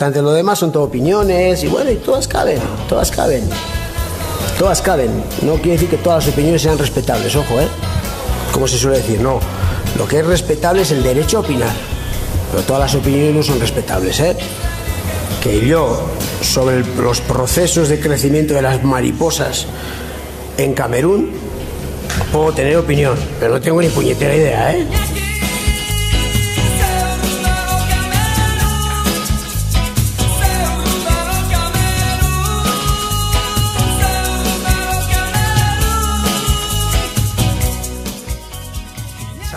Ante lo demás son todo opiniones y bueno, y todas caben, todas caben. Todas caben. No quiere decir que todas las opiniones sean respetables, ojo, ¿eh? Como se suele decir, no. Lo que es respetable es el derecho a opinar. Pero todas las opiniones no son respetables, ¿eh? Que yo, sobre los procesos de crecimiento de las mariposas en Camerún, puedo tener opinión, pero no tengo ni puñetera idea, ¿eh?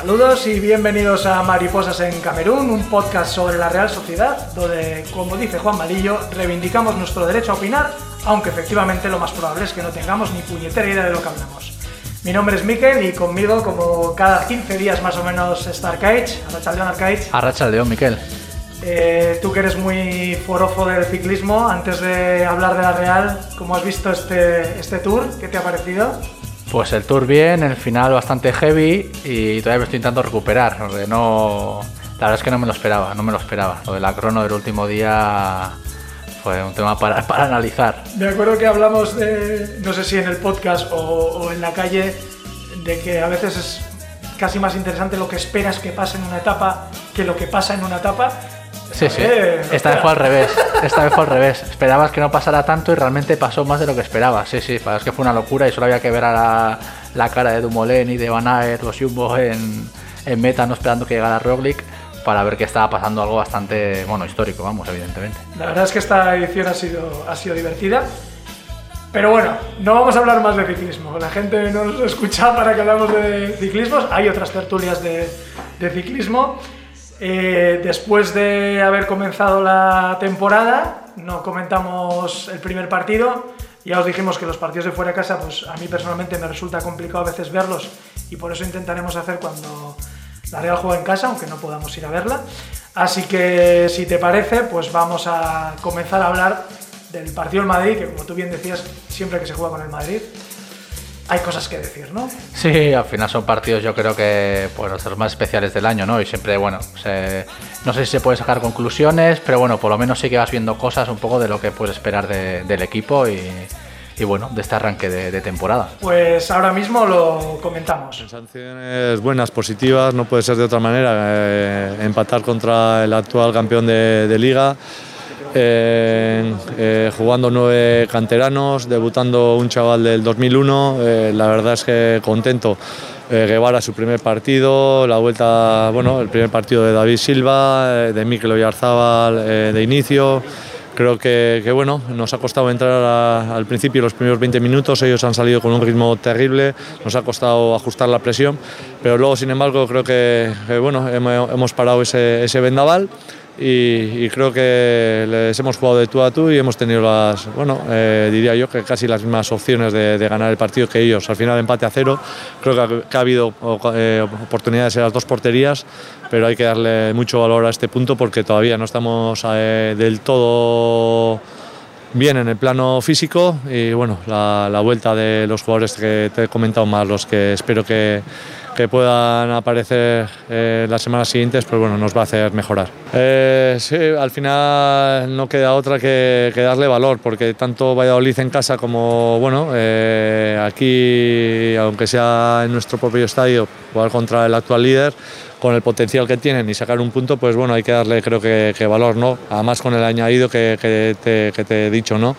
Saludos y bienvenidos a Mariposas en Camerún, un podcast sobre la Real Sociedad, donde, como dice Juan Malillo, reivindicamos nuestro derecho a opinar, aunque efectivamente lo más probable es que no tengamos ni puñetera idea de lo que hablamos. Mi nombre es Mikel y conmigo, como cada 15 días más o menos, está Arcaich, Arrachaldeón Arcaich. Arracha el león, Miquel. Eh, tú que eres muy forofo del ciclismo, antes de hablar de la Real, ¿cómo has visto este, este tour? ¿Qué te ha parecido? Pues el tour bien, el final bastante heavy y todavía me estoy intentando recuperar. no, la verdad es que no me lo esperaba, no me lo esperaba. Lo de la crono del último día fue un tema para, para analizar. Me acuerdo que hablamos de, no sé si en el podcast o, o en la calle, de que a veces es casi más interesante lo que esperas que pase en una etapa que lo que pasa en una etapa. Sí, sí. Eh, Esta vez fue al revés. Esta vez fue al revés. Esperabas que no pasara tanto y realmente pasó más de lo que esperabas. Sí, sí. Es que fue una locura y solo había que ver a la, la cara de Dumoulin y de Van Aert, los Jumbo en, en meta, no esperando que llegara Roglic, para ver que estaba pasando algo bastante, bueno, histórico, vamos, evidentemente. La verdad es que esta edición ha sido, ha sido divertida. Pero bueno, no vamos a hablar más de ciclismo. La gente no nos escucha para que hablamos de ciclismos. Hay otras tertulias de, de ciclismo. Eh, después de haber comenzado la temporada, no comentamos el primer partido. Ya os dijimos que los partidos de fuera de casa, pues a mí personalmente me resulta complicado a veces verlos y por eso intentaremos hacer cuando la Real juega en casa, aunque no podamos ir a verla. Así que si te parece, pues vamos a comenzar a hablar del partido del Madrid, que como tú bien decías, siempre que se juega con el Madrid, hay cosas que decir, ¿no? Sí, al final son partidos yo creo que pues, los más especiales del año, ¿no? Y siempre, bueno, se- no sé si se puede sacar conclusiones, pero bueno, por lo menos sí que vas viendo cosas un poco de lo que puedes esperar de- del equipo y, y, bueno, de este arranque de, de temporada. Pues ahora mismo lo comentamos. Sensaciones buenas, positivas, no puede ser de otra manera. eh, empatar contra el actual campeón de, de liga, eh, jugando nueve canteranos, debutando un chaval del 2001. eh, la verdad es que contento. Eh, Guevara su primer partido, la vuelta, bueno, el primer partido de David Silva, de Mikel Oyarzábal de inicio. Creo que, bueno, nos ha costado entrar al principio los primeros 20 minutos, ellos han salido con un ritmo terrible, nos ha costado ajustar la presión, pero luego sin embargo creo que, bueno, hemos, parado ese vendaval y, creo que les hemos jugado de tú a tú y hemos tenido las, bueno, eh, diría yo que casi las mismas opciones de, ganar el partido que ellos. Al final empate a cero, creo que ha, habido eh, oportunidades en las dos porterías, pero hay que darle mucho valor a este punto porque todavía no estamos eh, del todo bien en el plano físico y bueno, la vuelta de los jugadores que te he comentado más, los que espero que, que puedan aparecer eh, las semanas siguientes, pues bueno, nos va a hacer mejorar. Eh, al final no queda otra que, darle valor, porque tanto Valladolid en casa como bueno, eh, aquí, aunque sea en nuestro propio estadio, jugar contra el actual líder, con el potencial que tienen y sacar un punto, pues bueno, hay que darle creo que, valor, ¿no? Además con el añadido que te, que te he dicho, ¿no?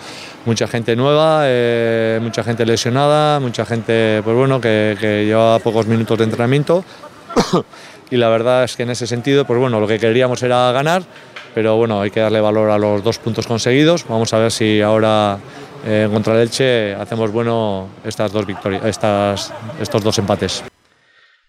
Mucha gente nueva, eh, mucha gente lesionada, mucha gente, pues bueno, que, que lleva pocos minutos de entrenamiento. y la verdad es que en ese sentido, pues bueno, lo que queríamos era ganar, pero bueno, hay que darle valor a los dos puntos conseguidos. Vamos a ver si ahora eh, contra el Elche hacemos bueno estas dos victorias, estas, estos dos empates.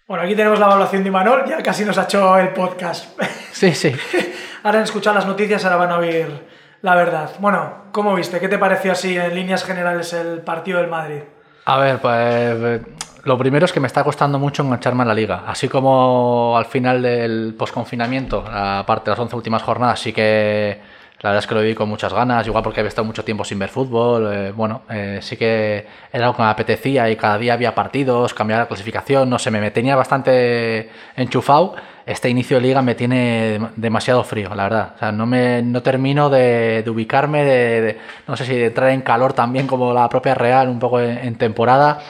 Bueno, aquí tenemos la evaluación de Imanol, ya casi nos ha hecho el podcast. Sí, sí. ahora han escuchado las noticias, ahora van a oír la verdad. Bueno, ¿cómo viste? ¿Qué te pareció así en líneas generales el partido del Madrid? A ver, pues eh, lo primero es que me está costando mucho engancharme a la liga. Así como al final del posconfinamiento, aparte de las 11 últimas jornadas, sí que La verdad es que lo viví con muchas ganas, igual porque había estado mucho tiempo sin ver fútbol. eh, bueno, eh, sí que era algo que me apetecía y cada día había partidos, cambiaba la clasificación, no sé, me, me tenía bastante enchufado. Este inicio de liga me tiene dem- demasiado frío, la verdad. O sea, no, me, no termino de, de ubicarme, de, de- no sé si de entrar en calor también como la propia Real, un poco en, en temporada.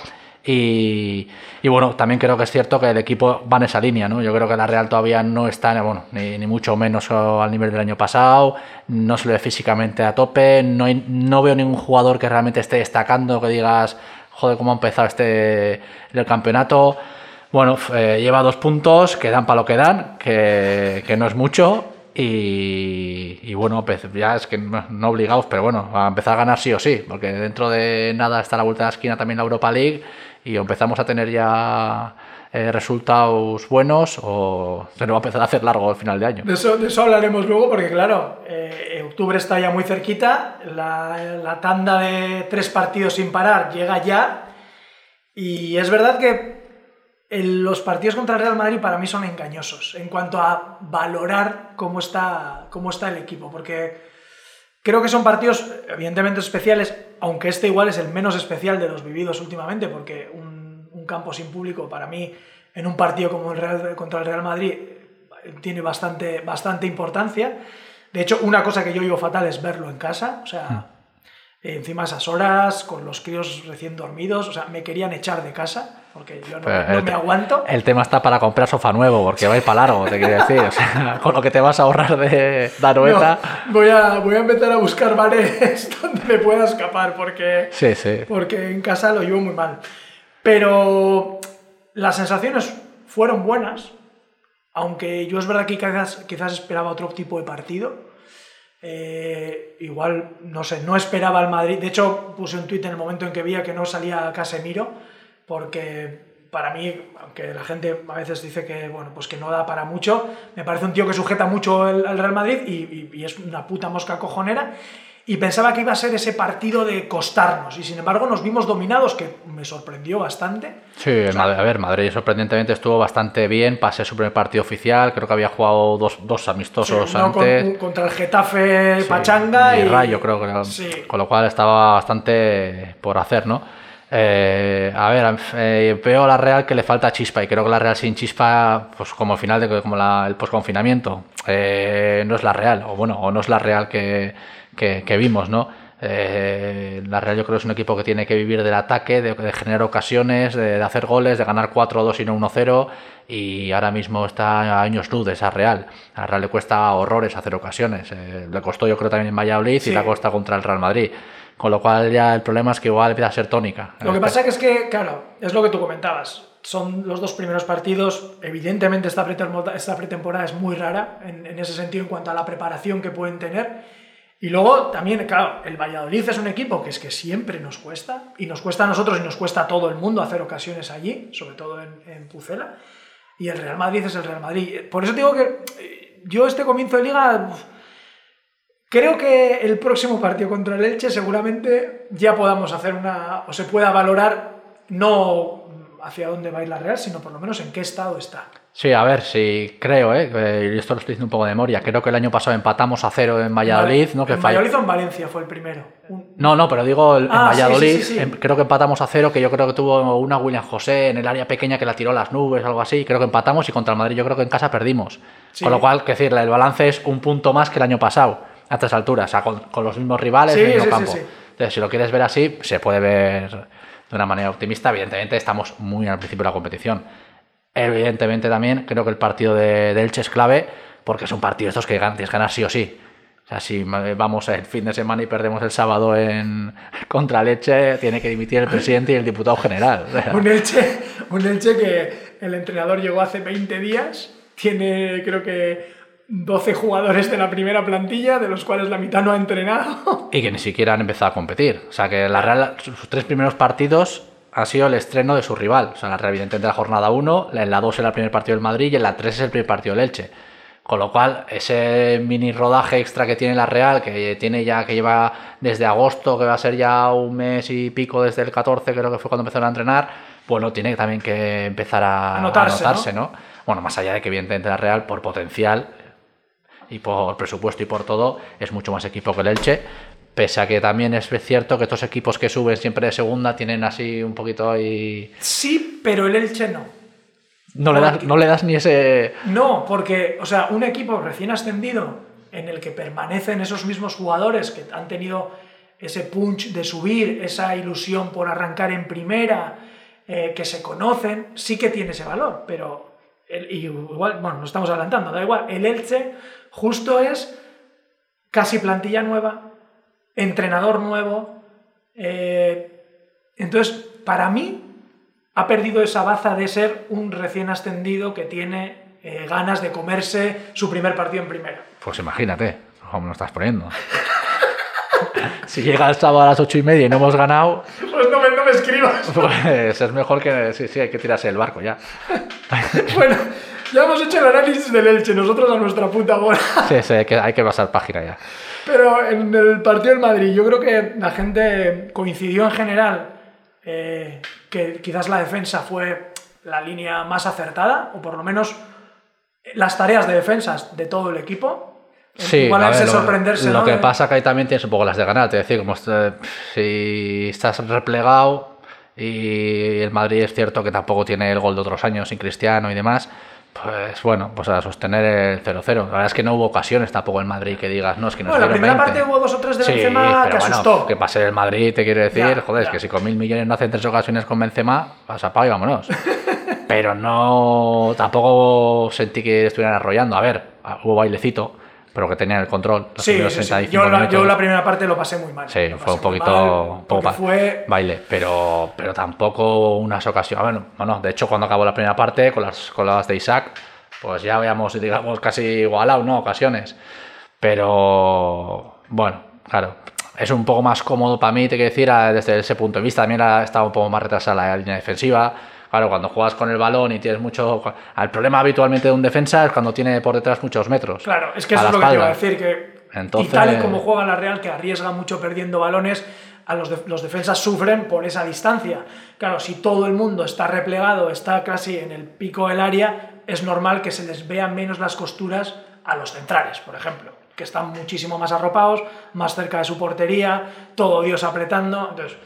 Y, y bueno, también creo que es cierto que el equipo va en esa línea, ¿no? Yo creo que la Real todavía no está, bueno, ni, mucho menos al nivel del año pasado, no se le ve físicamente a tope, no, no veo ningún jugador que realmente esté destacando, que digas, joder, cómo ha empezado este el campeonato. Bueno, eh, lleva dos puntos que dan para lo que dan, que, que no es mucho. Y, bueno, pues ya es que no, no obligados, pero bueno, a empezar a ganar sí o sí, porque dentro de nada está la vuelta de la esquina también la Europa League y empezamos a tener ya eh, resultados buenos o se nos va a empezar a hacer largo el final de año. De eso, de eso hablaremos luego porque, claro, eh, octubre está ya muy cerquita, la, la tanda de tres partidos sin parar llega ya y es verdad que el- los partidos contra el Real Madrid para mí son engañosos en cuanto a valorar cómo está, cómo está el equipo, porque creo que son partidos evidentemente especiales, aunque este igual es el menos especial de los vividos últimamente, porque un, un campo sin público para mí en un partido como el Real, contra el Real Madrid tiene bastante, bastante importancia. De hecho, una cosa que yo vivo fatal es verlo en casa, o sea, encima a esas horas, con los críos recién dormidos, o sea, me querían echar de casa, porque yo no, no el- me aguanto. El tema está para comprar sofá nuevo, porque va a ir para largo, te quiero decir. O sea, con lo que te vas a ahorrar de Darueta. No, voy, a, voy a empezar a buscar bares donde me pueda escapar, porque... Sí, sí. porque en casa lo llevo muy mal. Pero las sensaciones fueron buenas, aunque yo es verdad que quizás, quizás esperaba otro tipo de partido. Eh, igual, no sé, no esperaba al Madrid. De hecho, puse un tuit en el momento en que veía que no salía Casemiro, porque para mí, aunque la gente a veces dice que, bueno, pues que no da para mucho, me parece un tío que sujeta mucho al Real Madrid y, y- y es una puta mosca cojonera. Y pensaba que iba a ser ese partido de costarnos, y sin embargo nos vimos dominados, que me sorprendió bastante. Sí, el Madrid- a ver, Madrid sorprendentemente estuvo bastante bien, pasé su primer partido oficial, creo que había jugado dos, dos amistosos Uno con- antes. contra el Getafe Sí, Pachanga y y, Rayo, creo que. Sí. Con lo cual estaba bastante por hacer, ¿no? Eh, a ver, eh, veo a la Real que le falta chispa y creo que la Real sin chispa, pues como al final de como la- el posconfinamiento, eh, no es la Real, o bueno, o no es la Real que, que- que vimos, ¿no? Eh, la Real yo creo que es un equipo que tiene que vivir del ataque, de, de generar ocasiones, de, de hacer goles, de ganar 4-2 y no 1-0 y ahora mismo está a años luz de esa Real. A la Real le cuesta horrores hacer ocasiones. Eh, le costó yo creo también en Valladolid Sí. y le cuesta contra el Real Madrid. Con lo cual ya el problema es que igual empieza a ser tónica. Lo que pasa que es que, claro, es lo que tú comentabas. Son los dos primeros partidos. Evidentemente, esta pretemporada, esta pretemporada es muy rara en, ese sentido en cuanto a la preparación que pueden tener. Y luego también, claro, el Valladolid es un equipo que es que siempre nos cuesta. Y nos cuesta a nosotros y nos cuesta a todo el mundo hacer ocasiones allí, sobre todo en, en Pucela. Y el Real Madrid es el Real Madrid. Por eso digo que eh, yo este comienzo de liga. Creo que el próximo partido contra el Elche seguramente ya podamos hacer una, o se pueda valorar no hacia dónde va a ir la Real, sino por lo menos en qué estado está. Sí, a ver, sí, creo, ¿eh? Eh, esto lo estoy diciendo un poco de memoria. Creo que el año pasado empatamos a cero en Valladolid, Vale, ¿no? Que en Valladolid o en Valencia fue el primero. No, no, pero digo el- en Ah, Valladolid, sí, sí, sí. em, creo que empatamos a cero, que yo creo que tuvo una William José en el área pequeña que la tiró a las nubes, algo así. Creo que empatamos y contra el Madrid yo creo que en casa perdimos. Con lo cual, que decir, el balance es un punto más que el año pasado, a estas alturas, o sea, con, con los mismos rivales Sí, en el mismo sí, campo. sí. Entonces, si lo quieres ver así, se puede ver de una manera optimista. Evidentemente, estamos muy al principio de la competición. Evidentemente también creo que el partido de, de Elche es clave porque es un partido de estos que tienes que ganar sí o sí. O sea, si vamos el fin de semana y perdemos el sábado en contra el Elche, tiene que dimitir el presidente y el diputado general. O sea, Un Elche, un Elche que el entrenador llegó hace 20 días, tiene creo que 12 jugadores de la primera plantilla, de los cuales la mitad no ha entrenado. y que ni siquiera han empezado a competir. O sea, que la Real, sus tres primeros partidos ha sido el estreno de su rival. O sea, la Real, evidentemente, la jornada 1, en la 2 era el primer partido del Madrid y en la 3 es el primer partido del Elche. Con lo cual, ese mini rodaje extra que tiene la Real, que tiene ya, que lleva desde agosto, que va a ser ya un mes y pico desde el 14, creo que fue cuando empezaron a entrenar, bueno, tiene también que empezar a, A notarse, a notarse, ¿no? Bueno, más allá de que evidentemente la Real, por potencial, y por presupuesto y por todo es mucho más equipo que el Elche. Pese a que también es cierto que estos equipos que suben siempre de segunda tienen así un poquito ahí... Sí, pero el Elche no. No le, das, no le das ni ese... No, porque, o sea, un equipo recién ascendido en el que permanecen esos mismos jugadores que han tenido ese punch de subir, esa ilusión por arrancar en primera, eh, que se conocen, sí que tiene ese valor, pero el- y igual, bueno, nos estamos adelantando, da igual, el Elche justo es casi plantilla nueva, entrenador nuevo, eh, entonces, para mí, ha perdido esa baza de ser un recién ascendido que tiene eh, ganas de comerse su primer partido en primera. Pues imagínate, cómo lo estás poniendo. si llega el sábado a las ocho y media y no hemos ganado, Pues no me, no me escribas. pues es mejor que... Sí, sí, hay que tirarse del barco ya. bueno, ya hemos hecho el análisis del Elche, nosotros a nuestra puta bola. Sí, sí, hay que, hay que pasar página ya. Pero en el partido del Madrid, yo creo que la gente coincidió en general eh, que quizás la defensa fue la línea más acertada, o por lo menos las tareas de defensas de todo el equipo. Sí, Igual a ver, lo, sorprenderse. lo ¿no? que pasa que ahí también tienes un poco las de ganar. Te decir, como este- si estás replegado y el Madrid es cierto que tampoco tiene el gol de otros años sin Cristiano y demás, pues bueno, pues a sostener el 0-0. La verdad es que no hubo ocasiones tampoco en Madrid que digas, no, es que nos Bueno, la primera 20. parte hubo dos o tres de Sí, Benzema pero que bueno, asustó. que pase el Madrid, te quiero decir, Ya, joder, es ya. que si con mil millones no hacen tres ocasiones con Benzema, vas a pago y vámonos. pero no, tampoco sentí que estuvieran arrollando. A ver, hubo bailecito, pero que tenían el control. Los Sí, sí, sí. 35 Yo la, yo la primera parte lo pasé muy mal. Sí, fue un poquito, mal, fue baile, pero, pero tampoco unas ocasiones. Bueno, bueno, de hecho, cuando acabó la primera parte, con las, con las de Isaac, pues ya habíamos, digamos, casi igualado, ¿no? Ocasiones. Pero, bueno, claro, es un poco más cómodo para mí, te quiero decir, desde ese punto de vista. También ha estado un poco más retrasada la línea defensiva. Claro, cuando juegas con el balón y tienes mucho. El problema habitualmente de un defensa es cuando tiene por detrás muchos metros. Claro, es que eso es lo que te iba a decir, que Entonces- y tal y como juega la Real, que arriesga mucho perdiendo balones, a los, de- los defensas sufren por esa distancia. Claro, si todo el mundo está replegado, está casi en el pico del área, es normal que se les vean menos las costuras a los centrales, por ejemplo, que están muchísimo más arropados, más cerca de su portería, todo Dios apretando. Entonces,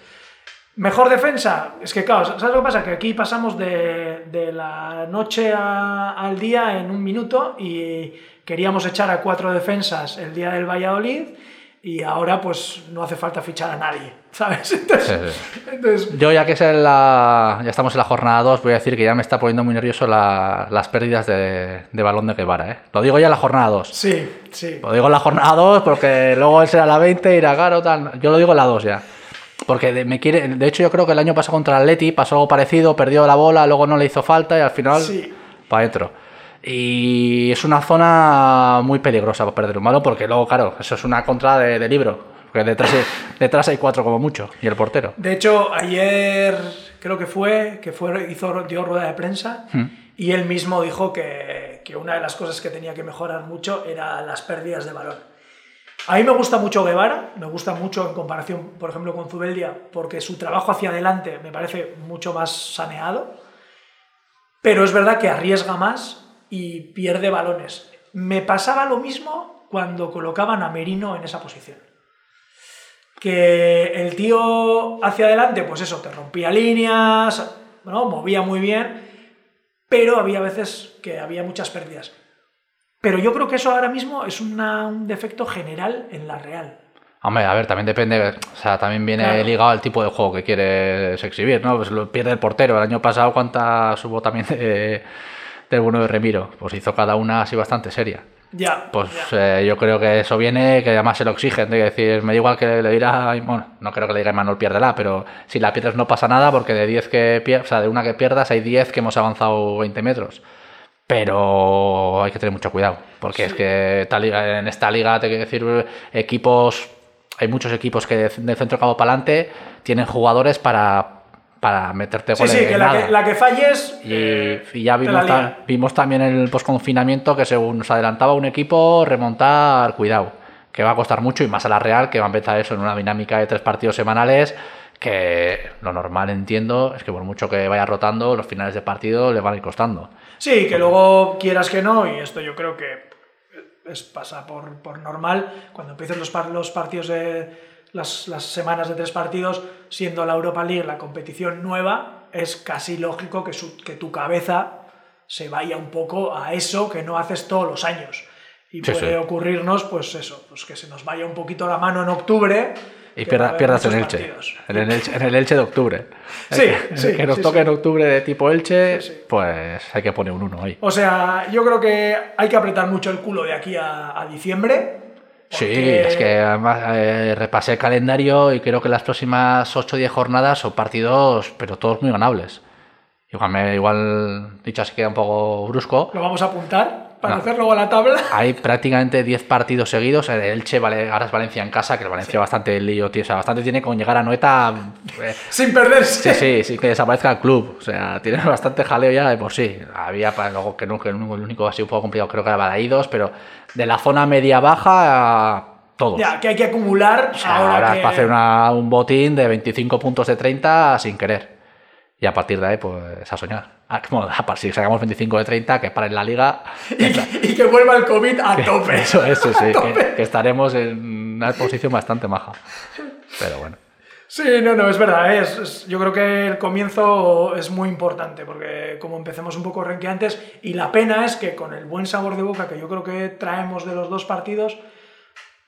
Mejor defensa, es que claro, ¿sabes lo que pasa? Que aquí pasamos de, de la noche a- al día en un minuto y queríamos echar a cuatro defensas el día del Valladolid y ahora pues no hace falta fichar a nadie, ¿sabes? Entonces, Sí, entonces, Yo ya que es la, ya estamos en la jornada 2, voy a decir que ya me está poniendo muy nervioso la- las pérdidas de, de balón de Guevara. ¿eh? Lo digo ya en la jornada 2. sí, sí. Lo digo en la jornada 2 porque luego él será la 20, irá caro, tal. Yo lo digo en la 2 ya. Porque de, me quiere, de hecho yo creo que el año pasado contra el Atleti pasó algo parecido, perdió la bola, luego no le hizo falta y al final Sí. para adentro. Y es una zona muy peligrosa para perder un balón porque luego, claro, eso es una contra de, de libro. Porque detrás, detrás hay cuatro como mucho y el portero. De hecho, ayer creo que fue, que fue, hizo, dio rueda de prensa y él mismo dijo que, que una de las cosas que tenía que mejorar mucho era las pérdidas de balón. A mí me gusta mucho Guevara, me gusta mucho en comparación, por ejemplo, con Zubeldia, porque su trabajo hacia adelante me parece mucho más saneado, pero es verdad que arriesga más y pierde balones. Me pasaba lo mismo cuando colocaban a Merino en esa posición que el tío hacia adelante, pues eso, te rompía líneas, ¿no? movía muy bien, pero había veces que había muchas pérdidas. Pero yo creo que eso ahora mismo es una- un defecto general en la Real. Hombre, a ver, también depende, o sea, también viene Claro. ligado al tipo de juego que quieres exhibir, ¿no? Pues lo pierde el portero. El año pasado, ¿cuántas hubo también de, del bueno de Remiro? Pues hizo cada una así bastante seria. Ya, Pues ya. eh, yo creo que eso viene, que además se lo exigen, de decir, me da igual que le dirá, bueno, no creo que le diga Manuel piérdela, pero si la pierdes no pasa nada, porque de 10 que pierdas, o sea, de una que pierdas hay 10 que hemos avanzado 20 metros. Pero hay que tener mucho cuidado, porque es que tal en esta liga, te quiero decir, equipos, hay muchos equipos que de, de centro cabo para adelante tienen jugadores para, para meterte Sí, goles sí, que la, que la que falles. Y, eh, y ya la vimos, ta- vimos también en el posconfinamiento que según nos adelantaba un equipo, remontar, cuidado, que va a costar mucho y más a la Real, que va a empezar eso en una dinámica de tres partidos semanales, que lo normal entiendo es que por mucho que vaya rotando, los finales de partido le van a ir costando. Sí, que luego quieras que no, y esto yo creo que es, pasa por, por normal. Cuando empiecen los, par- los partidos de las, las semanas de tres partidos, siendo la Europa League la competición nueva, es casi lógico que, su- que tu cabeza se vaya un poco a eso que no haces todos los años. Y Sí, puede sí. ocurrirnos, pues eso, pues que se nos vaya un poquito la mano en octubre. Y pierda- pierdas en Elche. En el Elche, en el Elche de octubre. Sí, El que, sí, el que nos sí, toque sí. en octubre de tipo Elche, sí. pues hay que poner un 1 ahí. O sea, yo creo que hay que apretar mucho el culo de aquí a, a diciembre. Sí, porque- es que además eh, repasé el calendario y creo que las próximas 8 o 10 jornadas son partidos, pero todos muy ganables. Igual, me, igual dicho así queda un poco brusco. Lo vamos a apuntar para No. hacer luego la tabla. Hay prácticamente 10 partidos seguidos. El Elche, vale, ahora es Valencia en casa, que el Valencia bastante lío, tío. O sea, bastante tiene con llegar a Noeta. eh, Sin perderse. Sí, sí, sí, que desaparezca el club. O sea, tiene bastante jaleo ya de por sí. Había para luego que no, que el único así un poco complicado creo que era Balaídos, pero de la zona media-baja a todos. Ya, que hay que acumular O sea, ahora, ahora que... es para hacer una- un botín de 25 puntos de 30 sin querer. Y a partir de ahí, pues a soñar. Ah, Bueno, si sacamos 25 de 30, que para en la liga. y, que- y que vuelva el COVID a tope. Eso, eso, sí. Que, que estaremos en una posición bastante maja. Pero bueno. Sí, no, no, es verdad. ¿eh? Es, es- yo creo que el comienzo es muy importante porque como empecemos un poco renqueantes y la pena es que con el buen sabor de boca que yo creo que traemos de los dos partidos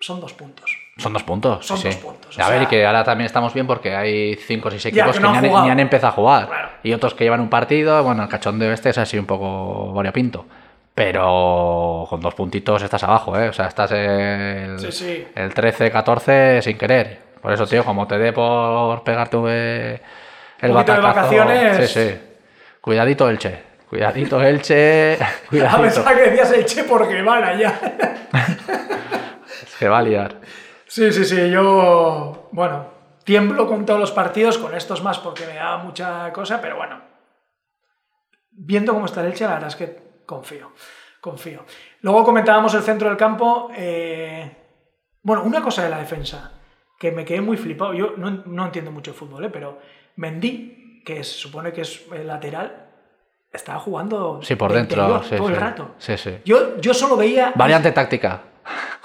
son dos puntos. Son dos puntos. Son sí, dos puntos, A ver, sea- que ahora también estamos bien porque hay cinco o seis equipos que que, no ni, han han, jugado. ni han empezado a jugar. Claro. Y otros que llevan un partido. Bueno, el cachondeo este es así un poco variopinto. Pero con dos puntitos estás abajo, ¿eh? O sea, estás el, Sí, sí. el 13-14 sin querer. Por eso, tío, como te dé por pegarte el Un poquito de batacazo... vacaciones. Sí, sí. Cuidadito, Elche. Cuidadito, Elche. A Cuidadito. pesar que decías el che porque van allá. Se va a liar. Sí, sí, sí, yo, bueno, tiemblo con todos los partidos, con estos más porque me da mucha cosa, pero bueno, viendo cómo está el Elche, la verdad es que confío, confío. Luego comentábamos el centro del campo, eh, bueno, una cosa de la defensa, que me quedé muy flipado, yo no, no entiendo mucho de fútbol, ¿eh? pero Mendy, que se supone que es el lateral, estaba jugando Sí, por de dentro. interior sí, todo el rato. Sí, sí. Yo, yo solo veía... Variante táctica.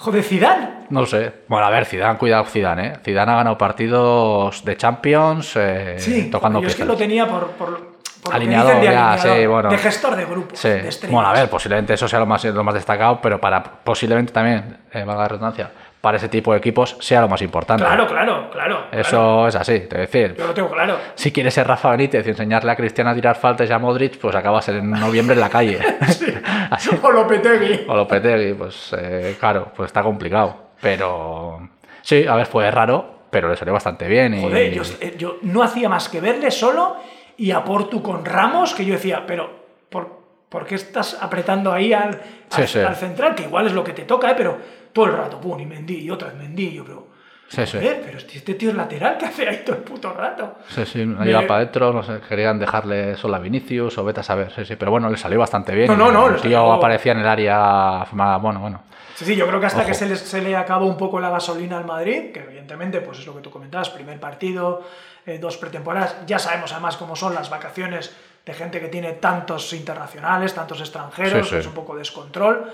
Joder, Zidane. No sé. Bueno, a ver, Zidane, cuidado Zidane, ¿eh? Zidane ha ganado partidos de Champions eh, Sí, tocando yo es que lo tenía por, por, Alineador, de ya, alineador, sí, bueno. de gestor de grupo, Sí. de. Bueno, a ver, posiblemente eso sea lo más, lo más destacado, pero para posiblemente también, eh, valga la redundancia, para ese tipo de equipos sea lo más importante. Claro, claro, claro. Eso claro. es así, te decir. Yo lo tengo claro. Si quieres ser Rafa Benítez y enseñarle a Cristiano a tirar faltas y a Modric, pues acabas en noviembre en la calle. Así. O Lopetegui. O Lopetegui, pues eh, claro, pues está complicado. Pero sí, a ver, fue raro, pero le salió bastante bien. Y... Joder, yo, eh, yo no hacía más que verle solo y a Portu con Ramos, que yo decía, pero ¿por, por qué estás apretando ahí al, Sí, al, sí. al central? Que igual es lo que te toca, ¿eh? pero todo el rato, pum, y Mendy, y otra vez Mendy, yo, pero... Sí, sí. joder, pero este este tío es lateral, ¿qué hace ahí todo el puto rato? Sí, sí, Me- iba para adentro, no sé, querían dejarle solo a Vinicius o vete a saber, sí, sí, pero bueno, le salió bastante bien. No, no, no, El tío salió- aparecía en el área, bueno, bueno. Sí, sí, yo creo que hasta Ojo. que se le, se le acabó un poco la gasolina al Madrid, que evidentemente pues es lo que tú comentabas, primer partido, eh, dos pretemporadas, ya sabemos además cómo son las vacaciones de gente que tiene tantos internacionales, tantos extranjeros, Sí, sí. es un poco descontrol,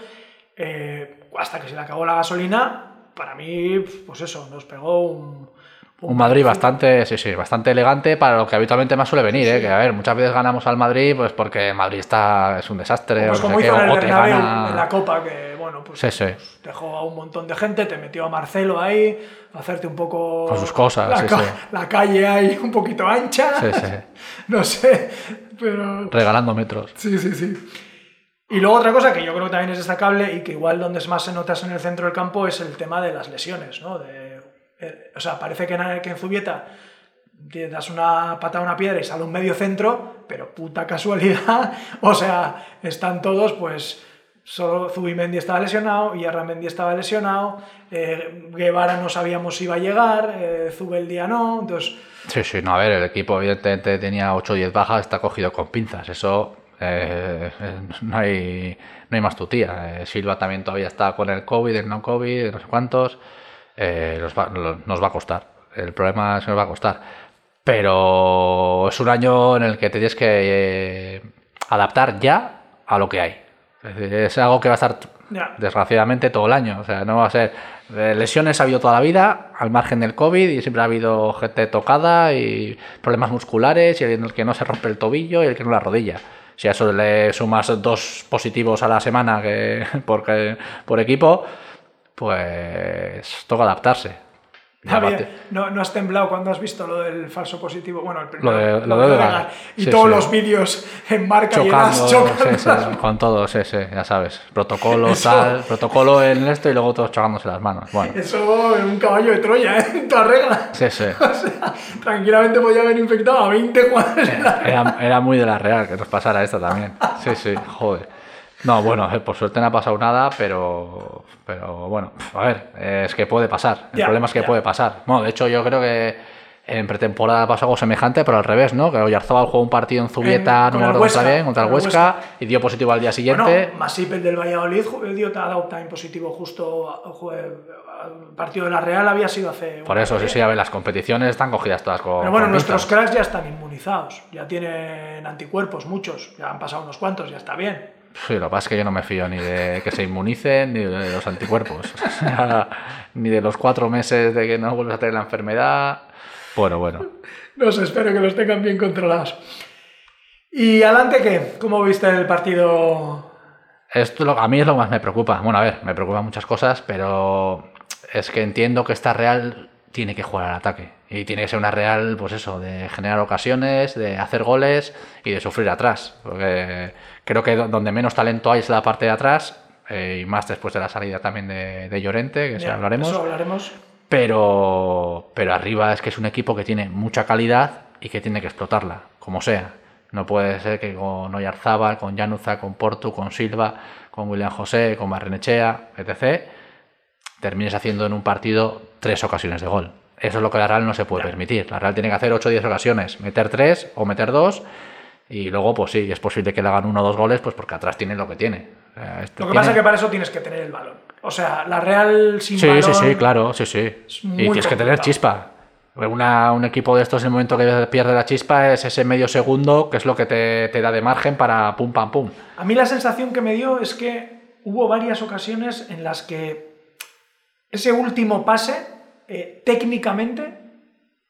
Eh, hasta que se le acabó la gasolina, para mí, pues eso, nos pegó un... Un Madrid bastante, sí, sí, bastante elegante para lo que habitualmente más suele venir, ¿eh? que a ver, muchas veces ganamos al Madrid pues porque Madrid está, es un desastre, Pues o como hizo qué, o te gana- en la Copa, que bueno, pues Sí, sí. dejó a un montón de gente, te metió a Marcelo ahí, a hacerte un poco... Con sus cosas, la, ca- la calle ahí un poquito ancha. Sí, sí. no sé, pero... regalando metros. Sí, sí, sí. Y luego otra cosa que yo creo que también es destacable y que igual donde más se notas en el centro del campo es el tema de las lesiones, ¿no? Eh, o sea, parece que en, que en Zubieta das una patada a una piedra y sale un medio centro, pero puta casualidad, o sea, están todos pues... Solo Zubimendi estaba lesionado, y Arramendi estaba lesionado, eh, Guevara no sabíamos si iba a llegar, eh, Zubeldía no, entonces Sí, sí, no, a ver, el equipo evidentemente tenía 8 o 10 bajas, está cogido con pinzas, eso eh, no, hay, no hay más tutía. Eh, Silva también todavía está con el COVID, el no COVID, no sé cuántos, eh, nos, va, nos va a costar, el problema es que nos va a costar. Pero es un año en el que te tienes que eh, adaptar ya a lo que hay. Es decir, es algo que va a estar Ya. Desgraciadamente todo el año. O sea, no va a ser. lesiones ha habido toda la vida, al margen del COVID, y siempre ha habido gente tocada y problemas musculares, y el que no se rompe el tobillo y el que no la rodilla. Si a eso le sumas dos positivos a la semana que, porque, por equipo, pues toca adaptarse. Javier, no, no has temblado cuando has visto lo del falso positivo. Bueno, el Lo de- lo de. Y Sí, todos sí. los vídeos en marca y en sí, con todo, sí, sí, ya sabes. Protocolo, tal, protocolo en esto y luego todos chocándose las manos. Bueno, Eso es un caballo de Troya, ¿eh? En toda regla. sí, sí. O sea, tranquilamente podía haber infectado a 20 jugadores. Era, era muy de la Real que nos pasara esto también. Sí, sí, joder. No, bueno, eh, por suerte no ha pasado nada, pero, pero bueno, a ver, eh, es que puede pasar. El Ya, problema es que ya. puede pasar. Bueno, de hecho, yo creo que en pretemporada pasó algo semejante, pero al revés, ¿no? Que Oyarzábal jugó un partido en Zubieta, En- no me el acuerdo Huesca, bien, contra el el Huesca, y dio positivo al día siguiente. Bueno, Masip, el del Valladolid, dio, también positivo justo al partido de la Real, había sido hace... Por eso, sí, sí, a ver, las competiciones están cogidas todas con. Pero bueno, con nuestros cracks ya están inmunizados, ya tienen anticuerpos, muchos, ya han pasado unos cuantos, ya está bien. Sí, lo que pasa es que yo no me fío ni de que se inmunicen ni de los anticuerpos. O sea, ni de los cuatro meses de que no vuelves a tener la enfermedad. Bueno, bueno. No sé, espero que los tengan bien controlados. ¿Y adelante qué? ¿Cómo viste el partido? Esto a mí es lo que más me preocupa. Bueno, a ver, me preocupan muchas cosas, pero es que entiendo que esta Real tiene que jugar al ataque. Y tiene que ser una Real, pues eso, de generar ocasiones, de hacer goles y de sufrir atrás. Porque creo que do- donde menos talento hay es la parte de atrás, eh, y más después de la salida también de, de Llorente, que Ya, hablaremos. Eso hablaremos. Pero, pero arriba es que es un equipo que tiene mucha calidad y que tiene que explotarla, como sea. No puede ser que con Oyarzábal, con Januza, con Portu, con Silva, con William José, con Barrenechea, etc., termines haciendo en un partido tres ocasiones de gol. Eso es lo que la Real no se puede permitir. La Real tiene que hacer 8 o 10 ocasiones, meter tres o meter dos, y luego, pues sí, es posible que le hagan uno o dos goles, pues porque atrás tienen lo que tiene. Esto Lo que tiene- pasa es que para eso tienes que tener el balón. O sea, la Real sin Sí, balón... sí, sí, claro, sí, sí. Y tienes que tener chispa. Una- un equipo de estos, en el momento que pierde la chispa, es ese medio segundo que es lo que te, te da de margen para pum, pam, pum. A mí la sensación que me dio es que hubo varias ocasiones en las que ese último pase, eh, técnicamente,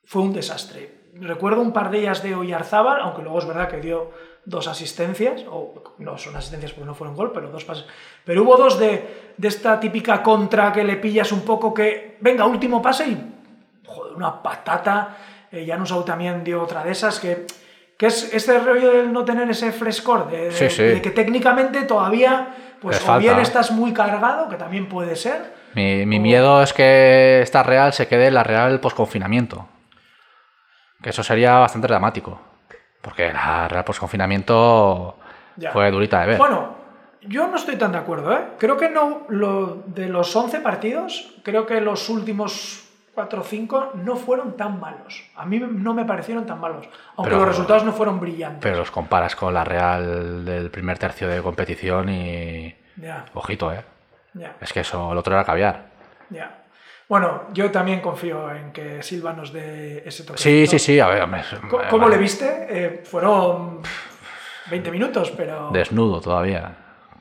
fue un desastre. Recuerdo un par de ellas de Oyarzábal, aunque luego es verdad que dio dos asistencias, o no son asistencias porque no fueron gol, pero dos pases. Pero hubo dos de, de esta típica contra que le pillas un poco que, venga, último pase y, joder, una patata. Eh, Janus Sau también dio otra de esas que... Que es este rollo de no tener ese frescor, de, de- Sí, sí. de que técnicamente todavía, pues Les o bien falta. estás muy cargado, que también puede ser, Mi, mi miedo es que esta Real se quede en la Real post-confinamiento. Que eso sería bastante dramático. Porque la Real post-confinamiento Ya. fue durita de ver. Bueno, yo no estoy tan de acuerdo, ¿eh? Creo que no, lo, de los 11 partidos, creo que los últimos 4 o 5 no fueron tan malos. A mí no me parecieron tan malos, aunque Pero- los resultados no fueron brillantes. Pero los comparas con la Real del primer tercio de competición y... Ya, Ojito, ¿eh? ya, Es que eso, el otro era caviar. ya. Bueno, yo también confío en que Silva nos dé ese toque. Sí, sí, sí, a ver, ¿Cómo, eh, cómo le viste? Eh, fueron 20 minutos, pero... Desnudo todavía,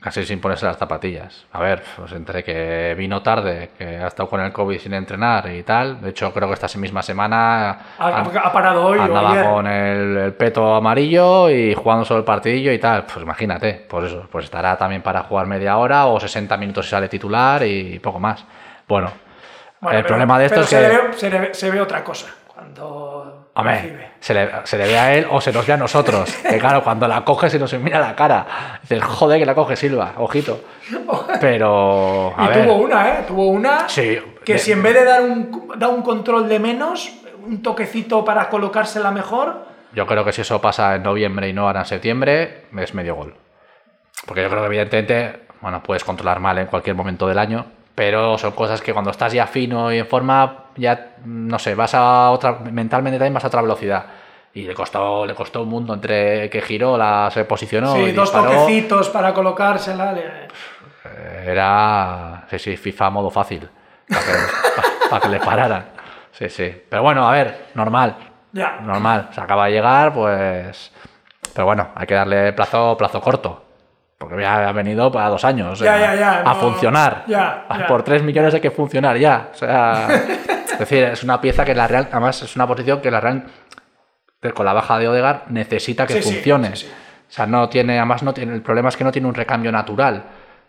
casi sin ponerse las zapatillas. A ver, pues entre que vino tarde, que ha estado con el COVID sin entrenar y tal. De hecho, creo que esta misma semana Ha, an- ha parado hoy andaba ayer. con el, el peto amarillo y jugando solo el partidillo y tal. Pues imagínate, pues eso, pues estará también para jugar media hora o 60 minutos si sale titular y poco más. Bueno, Bueno, el problema de esto es se que... ve- se, le ve, se ve otra cosa cuando Hombre, se le, se le ve a él o se nos ve a nosotros. Que claro, cuando la coge se nos mira la cara. Dices, joder, que la coge Silva, ojito. Pero, a y ver, tuvo una, ¿eh? Tuvo una Sí, que de- si en vez de dar un, dar un control de menos, un toquecito para colocársela mejor, yo creo que si eso pasa en noviembre y no ahora en septiembre, es medio gol. Porque yo creo que evidentemente, bueno, puedes controlar mal en cualquier momento del año, pero son cosas que cuando estás ya fino y en forma, ya, no sé, vas a otra, mentalmente también vas a otra velocidad. Y le costó, le costó un mundo entre que giró, la, se posicionó sí, y dos disparó. toquecitos para colocársela. le- Era, sí, sí, FIFA modo fácil, para que, pa- pa que le pararan. Sí, sí. Pero bueno, a ver, normal, Ya. normal. Se acaba de llegar, pues... Pero bueno, hay que darle plazo, plazo corto. Porque ya ha venido para dos años. o Ya, sea, ya, ya, A no- funcionar. ya, A- ya. Por tres millones hay que funcionar ya. O sea, es decir, es una pieza que la Real, además es una posición que la Real, con la baja de Odegar, necesita que sí, funcione. sí, sí. O sea, no tiene, además no tiene, el problema es que no tiene un recambio natural.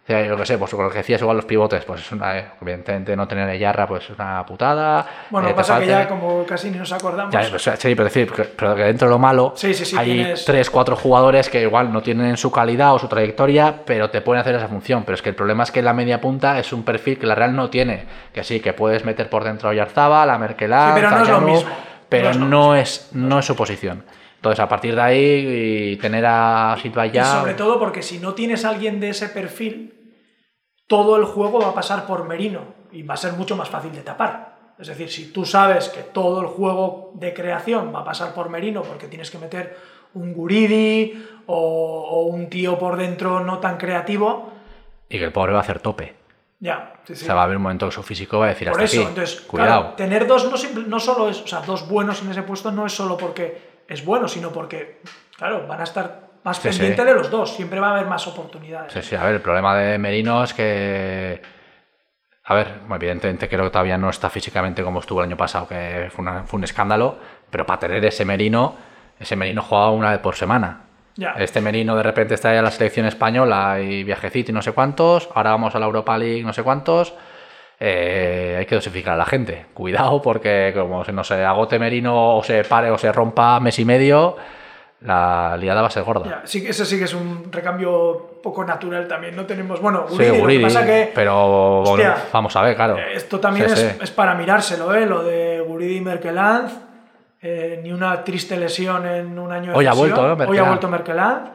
Sea, yo qué sé, pues lo que decías igual los pivotes, pues es una, eh, evidentemente no tener a Yarra, pues es una putada. Bueno, Eh, pasa que ya como casi ni nos acordamos. ya, pues, sí, pero decir, que- pero que dentro de lo malo Sí, sí, sí, hay tienes- tres, cuatro jugadores que igual no tienen su calidad o su trayectoria, pero te pueden hacer esa función. Pero es que el problema es que la media punta es un perfil que la Real no tiene. Que sí, que puedes meter por dentro a Oyarzabal, a Merkelán, Sí, pero no es lo mismo. pero No es lo no es, no es su posición. Entonces, a partir de ahí, y tener a Silva Y ya. sobre todo porque si no tienes a alguien de ese perfil, todo el juego va a pasar por Merino y va a ser mucho más fácil de tapar. Es decir, si tú sabes que todo el juego de creación va a pasar por Merino porque tienes que meter un Guridi o, o un tío por dentro no tan creativo, Y que el pobre va a hacer tope. ya. sí, sí. O sea, va a haber un momento que su físico va a decir Por hasta eso, aquí. entonces, Cuidado. claro, tener dos no, simple- no solo es, o sea, dos buenos en ese puesto no es solo porque es bueno, sino porque, claro, van a estar más Sí, sí. pendientes de los dos, siempre va a haber más oportunidades. Sí, sí, a ver, el problema de Merino es que. A ver, evidentemente creo que todavía no está físicamente como estuvo el año pasado, que fue, una- fue un escándalo, pero para tener ese Merino, ese Merino jugaba una vez por semana. Ya. Este Merino de repente está ya en la selección española y viajecito y no sé cuántos, ahora vamos a la Europa League no sé cuántos. Eh, hay que dosificar a la gente. Cuidado porque como se nos agote Merino o se pare o se rompa mes y medio, la liada va a ser gorda. Ya, sí, ese sí que es un recambio poco natural también. No tenemos. Bueno, Sí, Guridi, lo que Guridi, pasa que. pero bueno, vamos a ver, claro. eh, Esto también Sí, es, sí. es para mirárselo, ¿eh? Lo de Guridi y Merkeland. eh, ni una triste lesión en un año de Hoy ha cesión. vuelto, ¿no? Hoy ha Merkeland. vuelto Merkeland.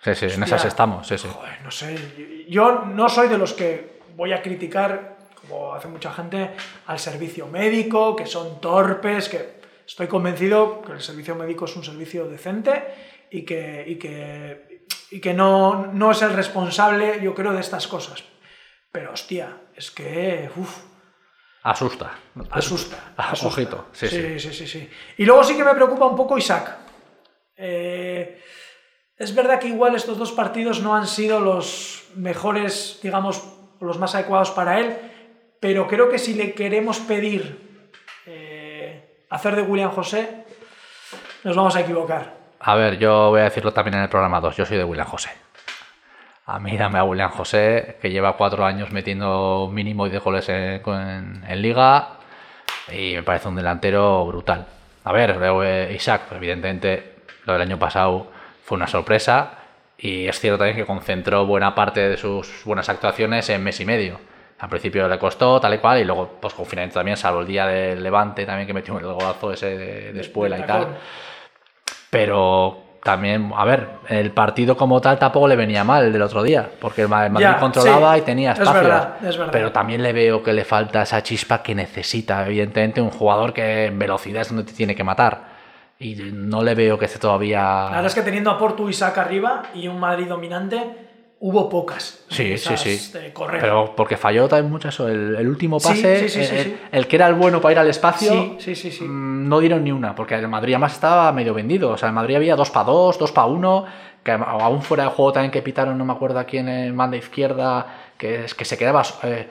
Sí, sí, en esas estamos, sí, sí. Joder, no sé. Yo no soy de los que voy a criticar, como hace mucha gente, al servicio médico, que son torpes, que estoy convencido que el servicio médico es un servicio decente y que, y que, y que no, no es el responsable, yo creo, de estas cosas. Pero hostia, es que uf, Asusta. asusta. Ah, asusta. ojito, sí, sí, sí, sí, sí. Y luego sí que me preocupa un poco Isaac. Eh, es verdad que igual estos dos partidos no han sido los mejores, digamos, los más adecuados para él, pero creo que si le queremos pedir hacer de William José, nos vamos a equivocar. A ver, yo voy a decirlo también en el programa 2. Yo soy de William José. A mí dame a William José, que lleva cuatro años metiendo mínimo de goles en, en- liga y me parece un delantero brutal. A ver, eh, Isaac, pues, evidentemente lo del año pasado fue una sorpresa y es cierto también que concentró buena parte de sus buenas actuaciones en mes y medio. Al principio le costó tal y cual y luego pues confinamiento también, salvo el día del Levante también que metió el golazo ese de, de espuela y tal. Pero también, a ver, el partido como tal tampoco le venía mal el del otro día, porque el Ma- el Madrid Ya, controlaba sí, y tenía es espacios. verdad, es verdad. Pero también le veo que le falta esa chispa que necesita, evidentemente, un jugador que en velocidad es donde te tiene que matar. Y no le veo que esté todavía. La verdad es que teniendo a Portu y Isaac arriba y un Madrid dominante, hubo pocas. Sí, sí, sí. de correr. Pero porque falló también mucho eso. El, el último pase, sí, sí, sí, el, sí. el que era el bueno para ir al espacio, Sí, sí, sí, sí. mm, no dieron ni una. Porque el Madrid además estaba medio vendido. O sea, el Madrid había 2 para 2, 2 para 1. Que aún fuera de juego también que pitaron, no me acuerdo a quién en banda izquierda, que es que se quedaba. eh,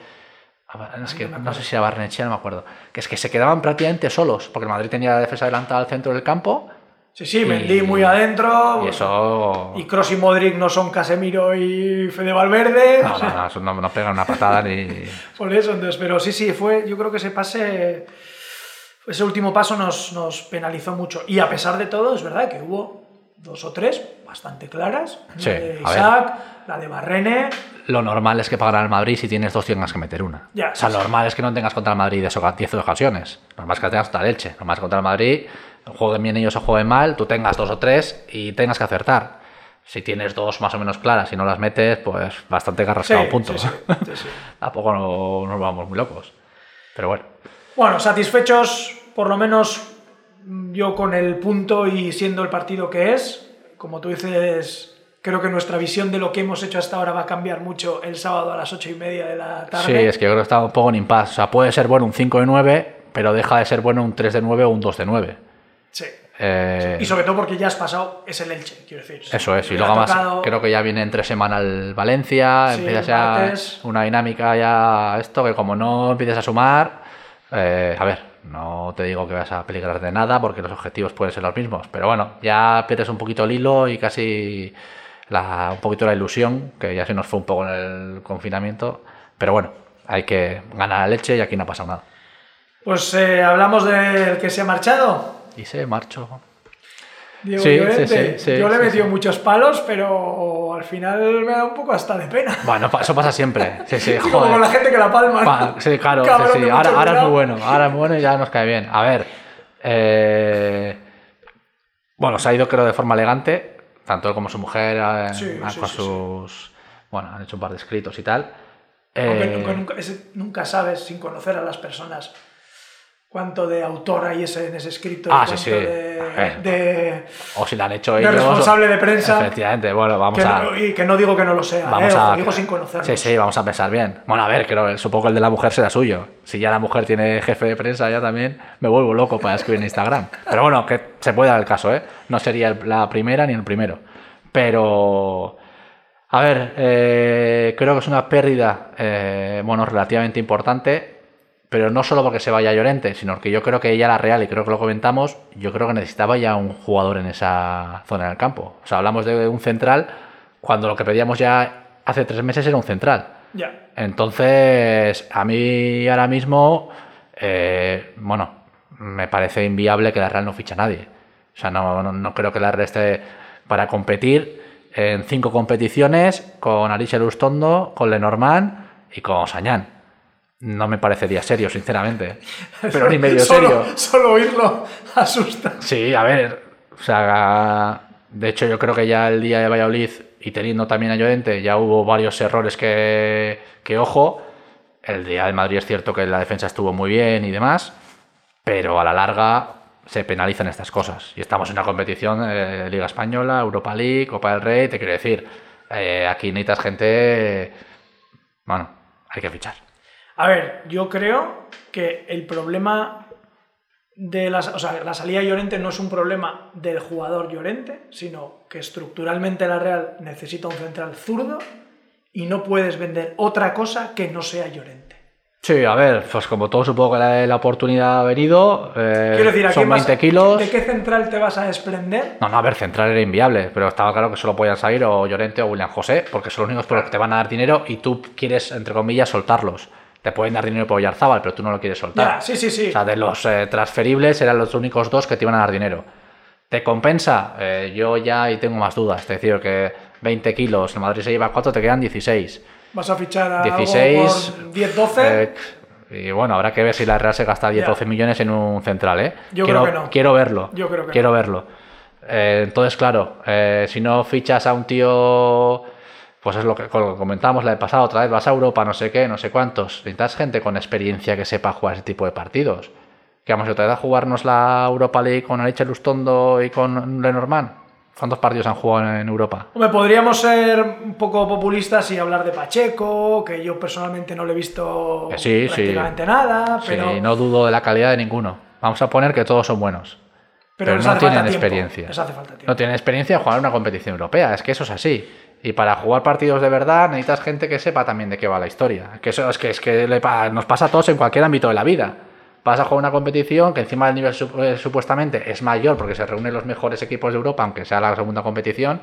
es que no sé si era Barnechea, no me acuerdo. Que es que se quedaban prácticamente solos. Porque el Madrid tenía la defensa adelantada al centro del campo. Sí, sí, Mendy muy adentro. Y eso. Y Modric no son Casemiro y Fede Valverde. No, no, no, eso no, no pegan una patada ni. Por eso, entonces, pero sí, sí, fue, yo creo que ese pase, ese último paso nos, nos penalizó mucho. Y a pesar de todo, es verdad que hubo dos o tres bastante claras. Sí, la de. Isaac, la de Barrene. Lo normal es que para ganar el Madrid, si tienes dos, tengas que meter una. Ya, o sea, sí, lo sí. normal es que no tengas contra el Madrid de eso- 10 ocasiones. Lo normal es que tengas contra el Elche. Lo normal es que contra el Madrid, jueguen bien ellos o jueguen mal, tú tengas dos o tres y tengas que acertar. Si tienes dos más o menos claras y no las metes, pues bastante garrascado sí, sí, sí, sí. Tampoco no- nos vamos muy locos. Pero bueno. Bueno, satisfechos, por lo menos yo con el punto y siendo el partido que es. Como tú dices, creo que nuestra visión de lo que hemos hecho hasta ahora va a cambiar mucho el sábado a las ocho y media de la tarde. Sí, es que yo creo que está un poco en impasse. O sea, puede ser bueno un 5 de 9, pero deja de ser bueno un 3 de 9 o un 2 de 9. Sí. Eh, Y sobre todo porque ya has pasado, es el Elche, quiero decir. Eso es, y luego además tocado- creo que ya viene entre semana el Valencia, Sí, empieza ya una dinámica ya esto que como no empieces a sumar, eh, a ver, no te digo que vas a peligrar de nada porque los objetivos pueden ser los mismos, pero bueno, ya pierdes un poquito el hilo y casi la, un poquito la ilusión, que ya se nos fue un poco en el confinamiento, pero bueno, hay que ganar la leche y aquí no ha pasado nada. Pues eh, hablamos del que se ha marchado. Y se marchó. Diego Sí, Llorente. sí, sí, Yo le he metido muchos palos, pero al final me da un poco hasta de pena. Bueno, eso pasa siempre. Sí, sí, como joder. con la gente que la palma. ¿no? Pa- sí, claro, sí, de Ahora, es muy bueno, ahora es muy bueno y ya nos cae bien. A ver, eh, bueno, se ha ido creo de forma elegante, tanto él como su mujer, eh, con sus, bueno, han hecho un par de escritos y tal. Aunque Eh, nunca, nunca- ese- nunca sabes, sin conocer a las personas, cuánto de autor hay ese, en ese escrito. Ah, sí, sí. De, o si lo han hecho de ellos. responsable de prensa. Efectivamente, bueno, vamos a. no- y que no digo que no lo sea, Vamos eh, a. digo sin conocerlos. Sí, sí, vamos a pensar bien. Bueno, a ver, creo, supongo que el de la mujer será suyo. Si ya la mujer tiene jefe de prensa, ya también me vuelvo loco para escribir en Instagram. Pero bueno, que se puede dar el caso, ¿eh? No sería la primera ni el primero. Pero. A ver, eh, creo que es una pérdida, eh, bueno, relativamente importante. Pero no solo porque se vaya Llorente, sino que yo creo que ella la Real, y creo que lo comentamos, yo creo que necesitaba ya un jugador en esa zona del campo. O sea, hablamos de un central cuando lo que pedíamos ya hace tres meses era un central. Ya. Entonces, a mí ahora mismo, eh, bueno, me parece inviable que la Real no ficha a nadie. O sea, no, no, no creo que la Real esté para competir en cinco competiciones con Alicia Lustondo, con Lenormand y con Sañán. No me parecería serio, sinceramente. Pero ni medio solo, serio. Solo oírlo asusta. Sí, a ver, o sea, de hecho yo creo que ya el día de Valladolid y teniendo también a Llorente ya hubo varios errores que, que ojo, el día de Madrid es cierto que la defensa estuvo muy bien y demás, pero a la larga se penalizan estas cosas. Y estamos en una competición de Liga Española, Europa League, Copa del Rey, te quiero decir, eh, aquí necesitas gente, bueno, hay que fichar. A ver, yo creo que el problema de las, o sea, la salida de Llorente no es un problema del jugador Llorente, sino que estructuralmente la Real necesita un central zurdo y no puedes vender otra cosa que no sea Llorente. Sí, a ver, pues como todo supongo que la, la oportunidad ha venido, eh, Quiero decir, ¿a son quién vas- 20 kilos. ¿de qué central te vas a desprender? No, no, a ver, central era inviable, pero estaba claro que solo podían salir o Llorente o William José, porque son los únicos por los que te van a dar dinero y tú quieres, entre comillas, soltarlos. Te pueden dar dinero por Oyarzábal, pero tú no lo quieres soltar. Ya, sí, sí, sí. O sea, de los eh, transferibles eran los únicos dos que te iban a dar dinero. ¿Te compensa? Eh, yo ya ahí tengo más dudas. Es decir, que 20 kilos, el Madrid se lleva 4, te quedan 16. ¿Vas a fichar a 16. algo por 10-12? eh, y bueno, habrá que ver si la Real se gasta 10-12 Ya. millones en un central, ¿eh? Yo quiero, creo que no. Quiero verlo. Yo creo que Quiero no. verlo. Eh, entonces, claro, si no fichas a un tío, pues es lo que comentábamos la de pasado, otra vez vas a Europa, no sé qué, no sé cuántos. Necesitas gente con experiencia que sepa jugar ese tipo de partidos. Que vamos otra vez a jugarnos la Europa League con Aleche Lustondo y con Lenormand. ¿Cuántos partidos han jugado en Europa? Hombre, podríamos ser un poco populistas y hablar de Pacheco, que yo personalmente no le he visto Que sí, sí. prácticamente nada, pero, Sí, no dudo de la calidad de ninguno. Vamos a poner que todos son buenos. pero les no tienen experiencia. No tienen experiencia en jugar una competición europea, es que eso es así. Y para jugar partidos de verdad necesitas gente que sepa también de qué va la historia. Que eso es que, es que le pa- nos pasa a todos en cualquier ámbito de la vida. Vas a jugar una competición que encima del nivel eh, supuestamente es mayor porque se reúnen los mejores equipos de Europa, aunque sea la segunda competición.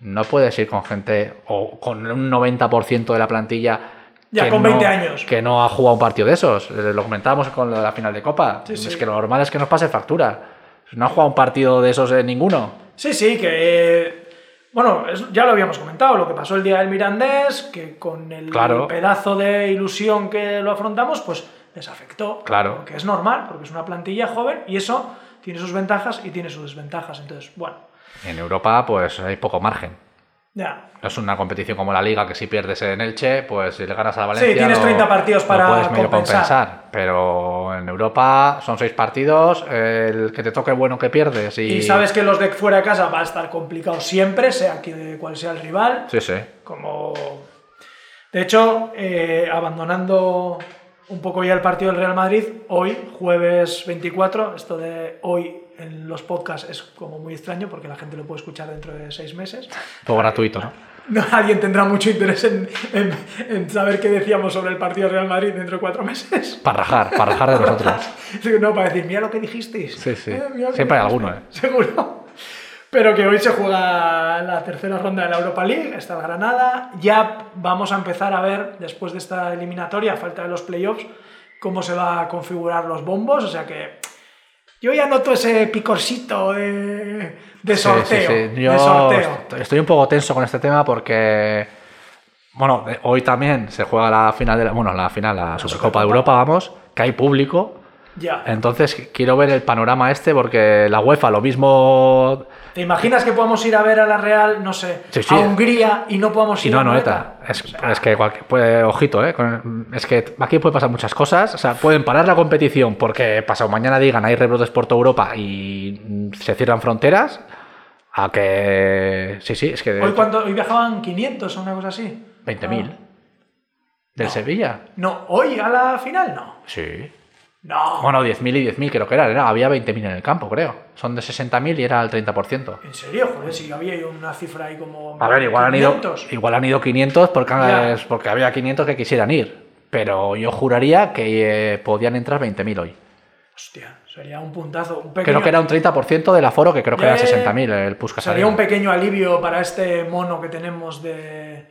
No puedes ir con gente o con un 90% de la plantilla Ya, que con no- 20 años. que no ha jugado un partido de esos. Eh, Lo comentábamos con la final de Copa. Sí, sí. Es que lo normal es que nos pase factura. No ha jugado un partido de esos eh, ninguno. Sí, sí, que. eh, Bueno, es- ya lo habíamos comentado, lo que pasó el día del Mirandés, que con el Claro. pedazo de ilusión que lo afrontamos, pues les afectó. Claro. Que es normal, porque es una plantilla joven y eso tiene sus ventajas y tiene sus desventajas. Entonces, bueno, En Europa, pues hay poco margen. Ya. No es una competición como la Liga que si pierdes en Elche, pues si le ganas a la Valencia. Sí, tienes lo- 30 partidos lo para puedes medio compensar. Pero en Europa son seis partidos, el que te toque bueno que pierdes. Y, Y sabes que los de fuera de casa va a estar complicado siempre, sea que cual sea el rival. Sí, sí. Como. De hecho, eh, abandonando un poco ya el partido del Real Madrid, hoy, jueves 24, esto de hoy en los podcasts es como muy extraño porque la gente lo puede escuchar dentro de seis meses. Todo gratuito, ¿no? No, Nadie tendrá mucho interés en, en- en saber qué decíamos sobre el partido Real Madrid dentro de cuatro meses. Para rajar, para rajar de nosotros. No, para decir, mira lo que dijisteis. Sí, sí. Eh, Siempre hay alguno, ¿eh? Seguro. Pero que hoy se juega la tercera ronda de la Europa League, está el Granada. Ya vamos a empezar a ver, después de esta eliminatoria, a falta de los playoffs, cómo se va a configurar los bombos. O sea que yo ya noto ese picorcito de, de sorteo. sí, sí. Yo de sorteo. est- estoy un poco tenso con este tema porque, bueno, hoy también se juega la final de la, bueno, la final, la Supercopa de Europa, vamos, que hay público. Ya. Entonces quiero ver el panorama este porque la UEFA lo mismo ¿Te imaginas que podamos ir a ver a la Real, no sé, Sí, sí. a Hungría y no podamos ir no a a Noeta. Noeta? Es, es que cualquier, ojito, ¿eh? Con- Es que aquí puede pasar muchas cosas. O sea, pueden parar la competición porque pasado mañana digan hay rebrotes por toda Europa y mm, se cierran fronteras. A que. Sí, sí, es que. Hoy, cuando, hoy viajaban 500 o una cosa así. 20.000. Ah. ¿Del No. Sevilla? No, hoy a la final no. Sí. No. Bueno, 10.000 y 10.000 creo que era, era. Había 20.000 en el campo, creo. Son de 60.000 y era el 30%. En serio, joder, si había una cifra ahí como. A ver, igual han ido, 500. igual han ido 500 porque, Ya. porque había 500 que quisieran ir. Pero yo juraría que eh, podían entrar 20.000 hoy. Hostia, sería un puntazo. Un pequeño, Creo que era un 30% del aforo, que creo que Ya, ya. 60.000 el Puskas Sería un pequeño alivio para este mono que tenemos de.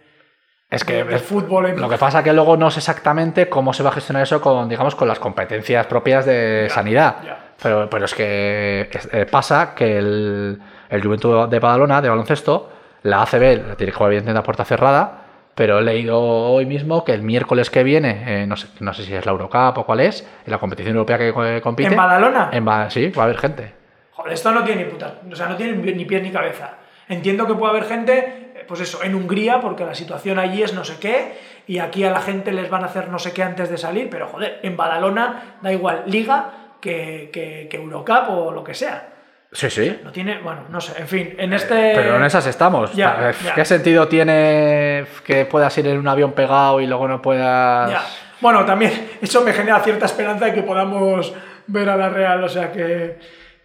Es que es- fútbol en- lo que pasa que luego no sé exactamente cómo se va a gestionar eso con, digamos, con las competencias propias de Ya, sanidad. ya. Pero, pero es que es- eh, pasa que el, el Juventud de Badalona, de baloncesto, la ACB la jugar evidentemente a puerta cerrada, pero he leído hoy mismo que el miércoles que viene, eh, no, sé, no sé si es la Eurocup o cuál es, en la competición europea que eh, compite. ¿En Badalona? en Ba- sí, va a haber gente. Joder, esto no tiene ni puta. O sea, no tiene ni pies ni cabeza. Entiendo que puede haber gente, pues eso, en Hungría, porque la situación allí es no sé qué, y aquí a la gente les van a hacer no sé qué antes de salir, pero joder, en Badalona da igual Liga que, que, que Eurocup o lo que sea. Sí, sí. No tiene, bueno, no sé, en fin, en este. Pero en esas estamos. ya, Eh, ya. ¿Qué sentido tiene que puedas ir en un avión pegado y luego no puedas... Ya. Bueno, también eso me genera cierta esperanza de que podamos ver a la Real, o sea que,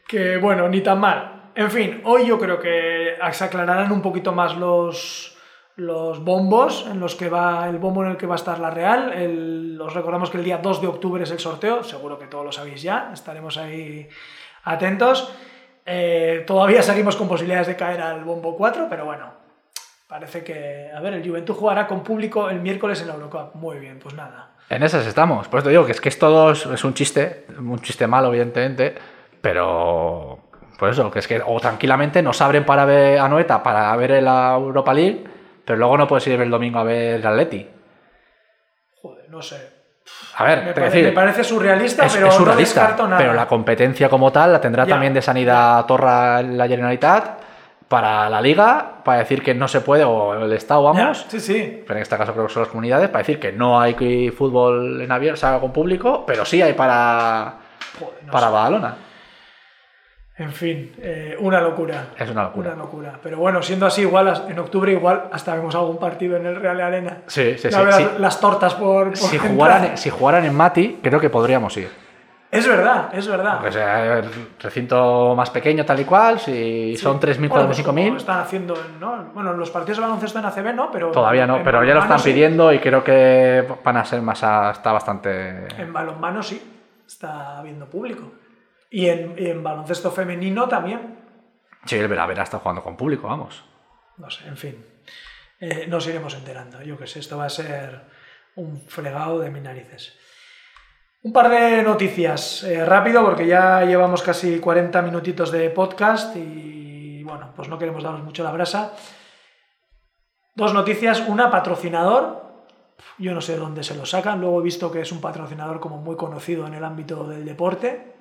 que bueno, ni tan mal. En fin, hoy yo creo que se aclararán un poquito más los, los bombos en los que va el bombo en el que va a estar la Real. Os recordamos que el día 2 de octubre es el sorteo, seguro que todos lo sabéis ya, estaremos ahí atentos. Eh, todavía seguimos con posibilidades de caer al bombo 4, pero bueno, parece que, a ver, el Juventud jugará con público el miércoles en la Eurocup. Muy bien, pues nada. En esas estamos. Pues te digo que es que es todo es un chiste, un chiste malo, evidentemente, pero por eso, que es que o tranquilamente nos abren para ver a Noeta para ver la Europa League, pero luego no puedes ir el domingo a ver el Atleti. Joder, no sé. A ver, Me, te pare- decir, me parece surrealista, es, pero es no surrealista, descarto nada. pero la competencia como tal la tendrá Ya. también de sanidad Torra la Generalitat para la Liga, para decir que no se puede, o el Estado, Ya, vamos, sí, sí. pero en este caso creo que son las comunidades, para decir que no hay fútbol en abierto, o sea, con público, pero sí hay para, Joder, no para sé. Badalona. En fin, eh, una locura. Es una locura. Una locura. Pero bueno, siendo así, igual en octubre igual hasta vemos algún partido en el Real Arena. Sí, sí, sí. sí. Las tortas por, por Si jugaran, si jugaran en Mati, creo que podríamos ir. Es verdad, es verdad. Sea el recinto más pequeño, tal y cual, si son 3.000, Bueno, pues 4.000, 5.000. como Están haciendo, ¿no? Bueno, los partidos de baloncesto en ACB no, pero. Todavía no, pero ya lo están sí. pidiendo y creo que van a ser más. a- está bastante. En balonmano sí, está habiendo público. Y en, y en baloncesto femenino también. Sí, el Veravera está jugando con público, vamos. No sé, en fin. Eh, nos iremos enterando. Yo que sé, esto va a ser un fregado de mis narices. Un par de noticias eh, rápido porque ya llevamos casi 40 minutitos de podcast y bueno, pues no queremos daros mucho la brasa. Dos noticias, una patrocinador, yo no sé dónde se lo sacan, luego he visto que es un patrocinador como muy conocido en el ámbito del deporte.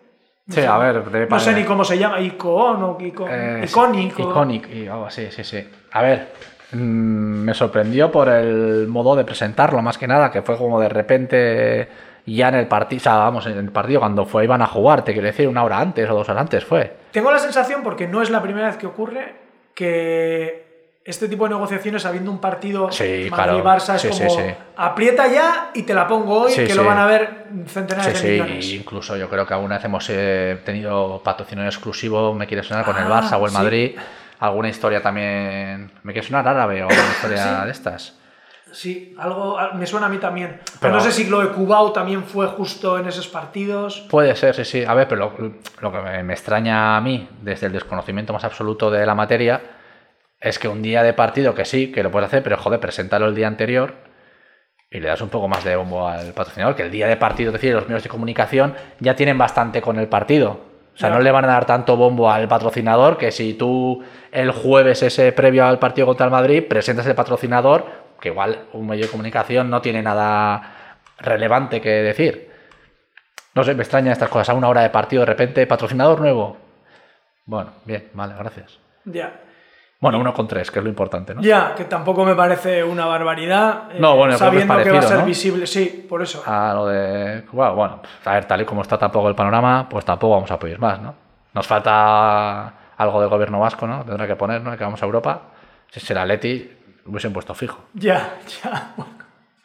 Sí, a ver, debe No sé ni cómo se llama, Icon o Icon, Eh, Iconic. y así, sí, sí. A ver, mm, me sorprendió por el modo de presentarlo, más que nada, que fue como de repente ya en el partido, o sea, vamos, en el partido cuando fue iban a jugar, te quiero decir, una hora antes o dos horas antes fue. Tengo la sensación, porque no es la primera vez que ocurre, que este tipo de negociaciones, habiendo un partido Sí, claro. Madrid-Barça, es Sí, como sí. aprieta ya y te la pongo hoy, que lo van a ver centenares de millones. y incluso yo creo que alguna vez hemos eh, tenido patrocinio exclusivo, me quiere sonar con el Ah, Barça o el. Madrid. Alguna historia también. ¿Me quiere sonar árabe o alguna historia de estas? Sí, algo me suena a mí también. Pero Pero- no sé si lo de Cubao también fue justo en esos partidos. Puede ser, sí, sí. A ver, pero lo, lo que me extraña a mí, desde el desconocimiento más absoluto de la materia, es que un día de partido, que sí, que lo puedes hacer, pero joder, preséntalo el día anterior y le das un poco más de bombo al patrocinador, que el día de partido, es decir, los medios de comunicación ya tienen bastante con el partido. O sea, no le van a dar tanto bombo al patrocinador que si tú el jueves ese previo al partido contra el Madrid presentas el patrocinador, que igual un medio de comunicación no tiene nada relevante que decir. No sé, me extraña estas cosas. A una hora de partido, de repente, patrocinador nuevo. Bueno, bien, vale, gracias. Ya. Bueno, uno con tres, que es lo importante, ¿no? Ya, que tampoco me parece una barbaridad. eh, No, bueno, creo que es sabiendo que, va a ser ¿no? visible, sí, por eso. A lo de. Bueno, bueno, a ver, tal y como está tampoco el panorama, pues tampoco vamos a pedir más, ¿no? Nos falta algo del gobierno vasco, ¿no? Tendrá que poner, ¿no? Que vamos a Europa. Si será Leti, lo hubiesen puesto fijo. Ya,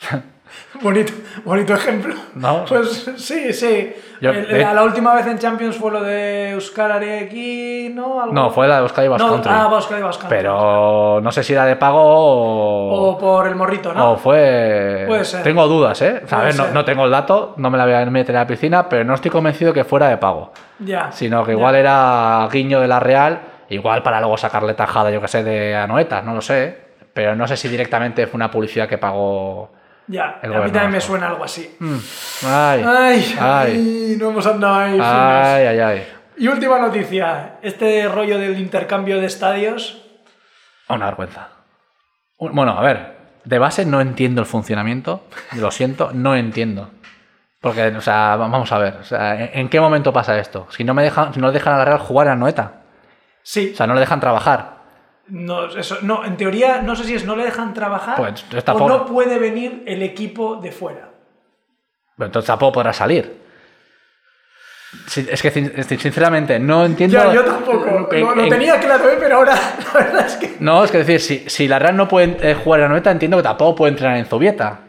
ya. bonito, bonito ejemplo. No. Pues sí, sí. Yo- El- de- la, la última vez en Champions fue lo de Euskal Arequi, ¿no? Algo- No, fue la de Euskadi Basque No. Ah, Euskadi. Pero no sé si era de pago o. O por el morrito, ¿no? O fue. Puede ser. Tengo dudas, ¿eh? A ver, no, no tengo el dato, no me la voy a meter a la piscina, pero no estoy convencido que fuera de pago. Ya. Sino que ya. igual era guiño de la Real, igual para luego sacarle tajada, yo que sé, de Anoeta, no lo sé. Pero no sé si directamente fue una publicidad que pagó. Ya, el a mí también me suena algo así. Ay, Ay, ay, ay, no hemos andado ahí. ay, ay, ay. Y última noticia, este rollo del intercambio de estadios. Una vergüenza. Bueno, a ver, de base no entiendo el funcionamiento, lo siento, no entiendo. Porque, o sea, va- vamos a ver, o sea, ¿en, qué momento pasa esto? Si no me dejan, si no le dejan a la Real jugar a Noeta, Sí, o sea, no le dejan trabajar. No, eso, no, en teoría no sé si es no le dejan trabajar Pues, o no puede venir el equipo de fuera. Pero entonces tampoco podrá salir. Sí, es que sin- sin- sinceramente no entiendo. Ya, yo tampoco, en- lo, lo en- tenía claro, ¿eh? pero ahora la verdad es que... No, es que decir, si, si la Real no puede eh, jugar a Noeta, entiendo que tampoco puede entrenar en Zubieta.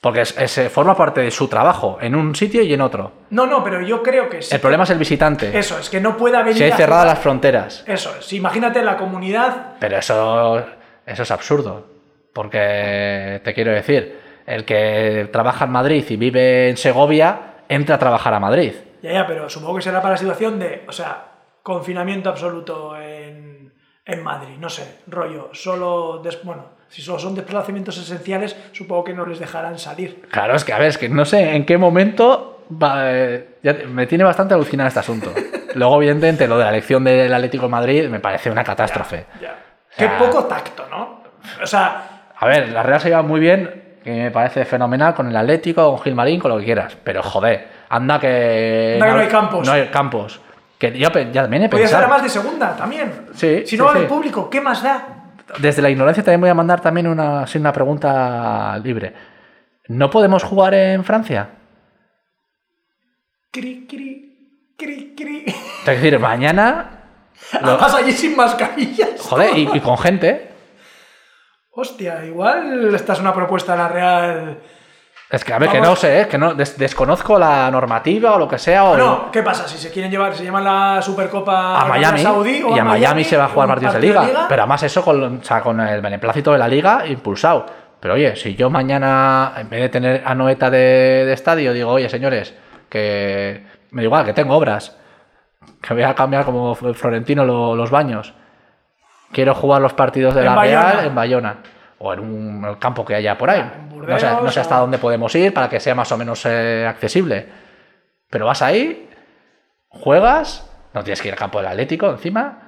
Porque es- es, eh, forma parte de su trabajo, en un sitio y en otro. No, no, pero yo creo que sí. El problema es el visitante. Eso, es que no pueda venir Si hay a cerradas jugar. las fronteras. Eso es, imagínate la comunidad... Pero eso, eso es absurdo. Porque te quiero decir, el que trabaja en Madrid y vive en Segovia, entra a trabajar a Madrid. Ya, ya, pero supongo que será para la situación de, o sea, confinamiento absoluto en, en Madrid, no sé, rollo, solo, des- bueno, si solo son desplazamientos esenciales, supongo que no les dejarán salir. Claro, es que a ver, es que no sé en qué momento va, eh, ya te- me tiene bastante alucinado este asunto. Luego, evidentemente, lo de la elección del Atlético de Madrid me parece una catástrofe. Ya. O sea- Qué poco tacto, ¿no? O sea, A ver, la Real se lleva muy bien, que me parece fenomenal, con el Atlético, con Gilmarín, con lo que quieras. Pero joder, anda que. Anda que no hay campos. No hay campos. Que yo ya también he podía ser pensado. además de segunda también. Sí, Si no va sí. público, ¿qué más da? Desde la ignorancia también voy a mandar también una, una pregunta libre. ¿No podemos jugar en Francia? Cri, cri, cri, cri. Es decir, mañana. lo- Además allí sin mascarillas. joder, y, y con gente. Hostia, igual esta es una propuesta de la Real. Es que, a ver, que no sé, ¿eh? que no, des- desconozco la normativa o lo que sea. O No, ¿qué pasa? Si se quieren llevar, se llaman la Supercopa a Miami Saudí o y a Miami se va a jugar partidos de partido liga, Pero además eso con, o sea, con el beneplácito de la liga impulsado. Pero oye, si yo mañana, en vez de tener a Noeta de, de estadio, digo, oye, señores, que me da igual, que tengo obras, que voy a cambiar como Florentino lo- los baños. Quiero jugar los partidos de En la Bayona. Real en Bayona. O en un campo que haya por ahí. no, sé, no Burdeos sé hasta o- dónde podemos ir para que sea más o menos eh, accesible. Pero vas ahí, juegas, no tienes que ir al campo del Atlético encima,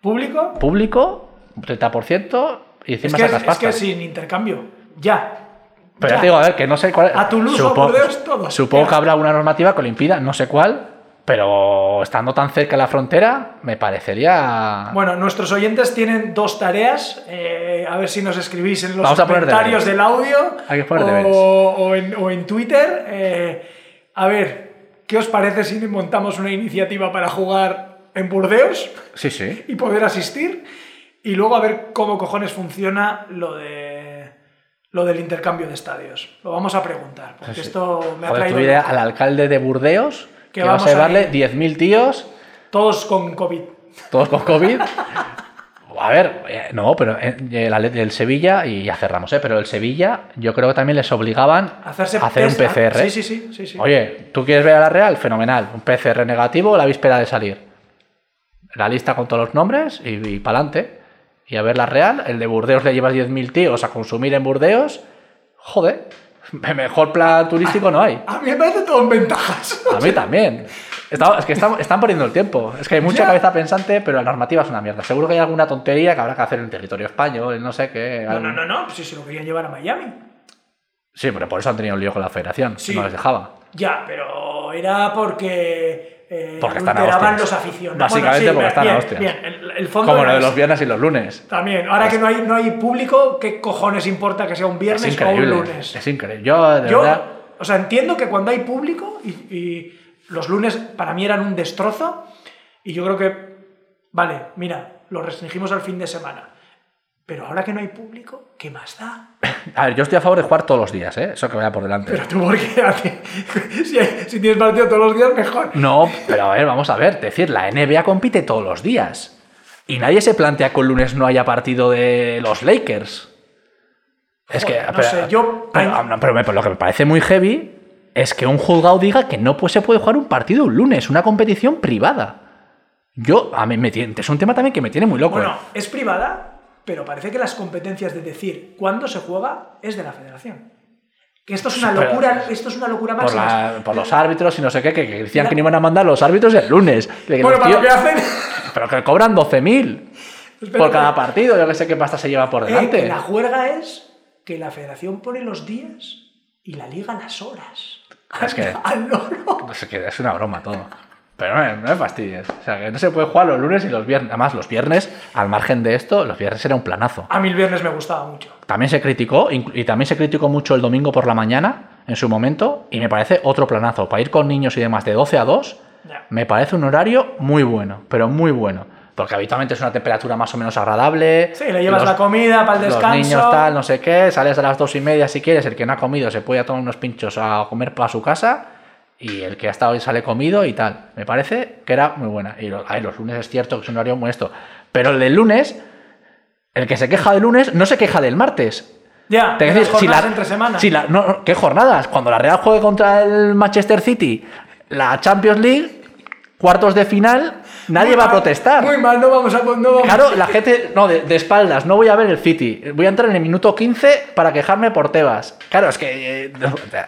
¿Público? público, un 30%, y Es encima que, sacas es pasta. que sin intercambio. Ya. Pero Ya. te digo, a ver, que no sé cuál. A Toulouse o supongo, Burdeos, todo. Supongo que habrá una normativa que lo impida, no sé cuál, pero estando tan cerca de la frontera, me parecería. Bueno, nuestros oyentes tienen dos tareas. eh, a ver si nos escribís en los Vamos comentarios del audio Hay que poner o, en, o en Twitter. eh, a ver, ¿qué os parece si montamos una iniciativa para jugar en Burdeos Sí, sí. y poder asistir? y luego a ver cómo cojones funciona lo de lo del intercambio de estadios. Lo vamos a preguntar, porque esto me ha Joder, traído al alcalde de Burdeos, Que vas vamos a llevarle ahí. 10.000 tíos, todos con COVID. todos con COVID. A ver, eh, no, pero eh, el, Atleti- el Sevilla, y ya cerramos, ¿eh? pero el Sevilla, yo creo que también les obligaban Hacerse a hacer un PCR. Sí, sí, sí, sí, sí. Oye, ¿tú quieres ver a la Real? Fenomenal. Un PCR negativo la víspera de salir. La lista con todos los nombres y, para adelante. Y a ver la Real. El de Burdeos le llevas 10.000 tíos a consumir en Burdeos. Joder, mejor plan turístico no hay. A mí me parece todo en ventajas. A mí también. Está- es que están, están poniendo el tiempo. Es que hay mucha cabeza pensante, pero la normativa es una mierda. Seguro que hay alguna tontería que habrá que hacer en territorio español, no sé qué. No, algo- no, no, no, si se lo querían llevar a Miami. Sí, pero por eso han tenido un lío con la federación. Sí. No les dejaba. Ya, pero era porque. Eh, Porque están a los aficionados. Básicamente porque bien, están a bien, hostias. Bien, el, el fondo Como lo de los viernes y los lunes. También, ahora que no hay, no hay público, ¿qué cojones importa que sea un viernes Es o un lunes? Es increíble. Yo, de Yo, verdad. o sea, entiendo que cuando hay público y, y los lunes para mí eran un destrozo y yo creo que, vale, mira, lo restringimos al fin de semana. Pero ahora que no hay público, ¿qué más da? A ver, yo estoy a favor de jugar todos los días, ¿eh? Eso que vaya por delante. Pero tú, ¿por qué? Si, si tienes partido todos los días, mejor. No, pero a ver, vamos a ver. Es decir, la NBA compite todos los días. Y nadie se plantea que el lunes no haya partido de los Lakers. Es que. No pero, sé, yo- Pero, no, pero me- pero lo que me parece muy heavy es que un juzgado diga que no pues, se puede jugar un partido un lunes, una competición privada. Yo, a mí me tiene. Es un tema también que me tiene muy loco. Bueno, ¿eh? es privada, pero parece que las competencias de decir cuándo se juega es de la federación. Que esto es una pero- locura, esto es una locura por, máxima. la- por los árbitros y no sé qué, que, que decían La- que no iban a mandar los árbitros el lunes. Que Bueno, para lo que hacen. Pero que cobran 12.000 Espera, por cada partido. Yo que sé qué pasta se lleva por Eh, delante. que la juerga es que la federación pone los días y la liga las horas. Es que- Al loro. No sé qué, es una broma todo. Pero no, me- no me fastidies. O sea, que no se puede jugar los lunes y los viernes. Además, los viernes, al margen de esto, los viernes era un planazo. A mí el viernes me gustaba mucho. También se criticó, y también se criticó mucho el domingo por la mañana, en su momento, y me parece otro planazo. Para ir con niños y demás de 12 a 2, Ya. me parece un horario muy bueno, pero muy bueno. Porque habitualmente es una temperatura más o menos agradable. Sí, le llevas los- la comida para el descanso. Los niños tal, no sé qué, sales a las dos y media si quieres, el que no ha comido se puede tomar unos pinchos a comer para su casa y el que ha estado y sale comido y tal. Me parece que era muy buena. Y lo- ay, los lunes es cierto que es un horario muy esto. Pero el del lunes, el que se queja del lunes no se queja del martes. Ya, Te de quiero las decir, si la- entre semana. si la- no, ¿Qué jornadas? Cuando la Real juegue contra el Manchester City, la Champions League, cuartos de final, nadie Muy va a protestar. Muy mal, no vamos a. No vamos- Claro, la gente, no, de, de espaldas, no voy a ver el City. Voy a entrar en el minuto 15 para quejarme por Tebas. Claro, es que. eh,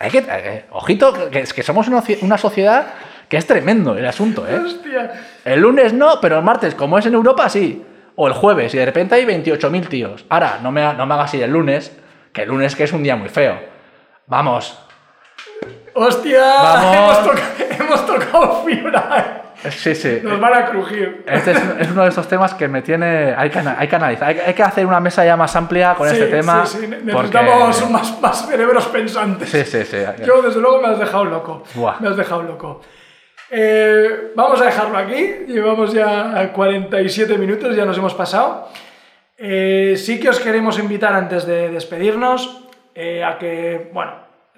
hay que eh, ojito, que es que somos una, ci- una sociedad que es tremendo el asunto, ¿eh? Hostia. El lunes no, pero el martes, como es en Europa, sí. O el jueves, y de repente hay 28.000 tíos. Ahora, no me, no me hagas ir el lunes, que el lunes que es un día muy feo. Vamos. Hostia. Vamos. Hemos, toca- hemos tocado fibra. Sí, sí. Nos van a crujir. Este es, es uno de estos temas que me tiene. Hay que, hay que analizar. Hay, hay que hacer una mesa ya más amplia con Sí, este tema. sí, sí, porque- Necesitamos más, más cerebros pensantes. Sí, sí, sí. Yo, desde luego, me has dejado loco. Buah. Me has dejado loco. Eh, vamos a dejarlo aquí. Llevamos ya 47 minutos, ya nos hemos pasado. Eh, sí que os queremos invitar antes de despedirnos eh, a que, bueno,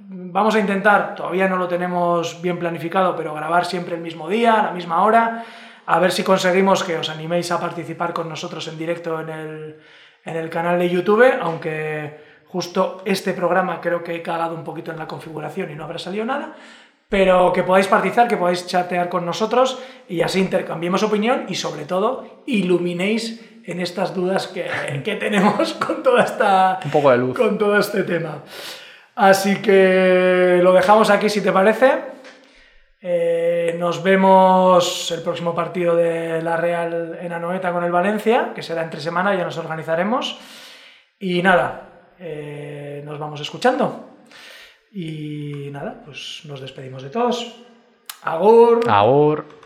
vamos a intentar, todavía no lo tenemos bien planificado, pero grabar siempre el mismo día, a la misma hora, a ver si conseguimos que os animéis a participar con nosotros en directo en el, en el canal de YouTube, aunque justo este programa creo que he cagado un poquito en la configuración y no habrá salido nada, pero que podáis participar, que podáis chatear con nosotros y así intercambiemos opinión y sobre todo iluminéis en estas dudas que, que tenemos con toda esta Un poco de luz. con todo este tema. Así que lo dejamos aquí si te parece. Eh, nos vemos el próximo partido de la Real en Anoeta con el Valencia, que será entre semana, ya nos organizaremos. Y nada, eh, nos vamos escuchando. Y nada, pues nos despedimos de todos. Agur. Agur.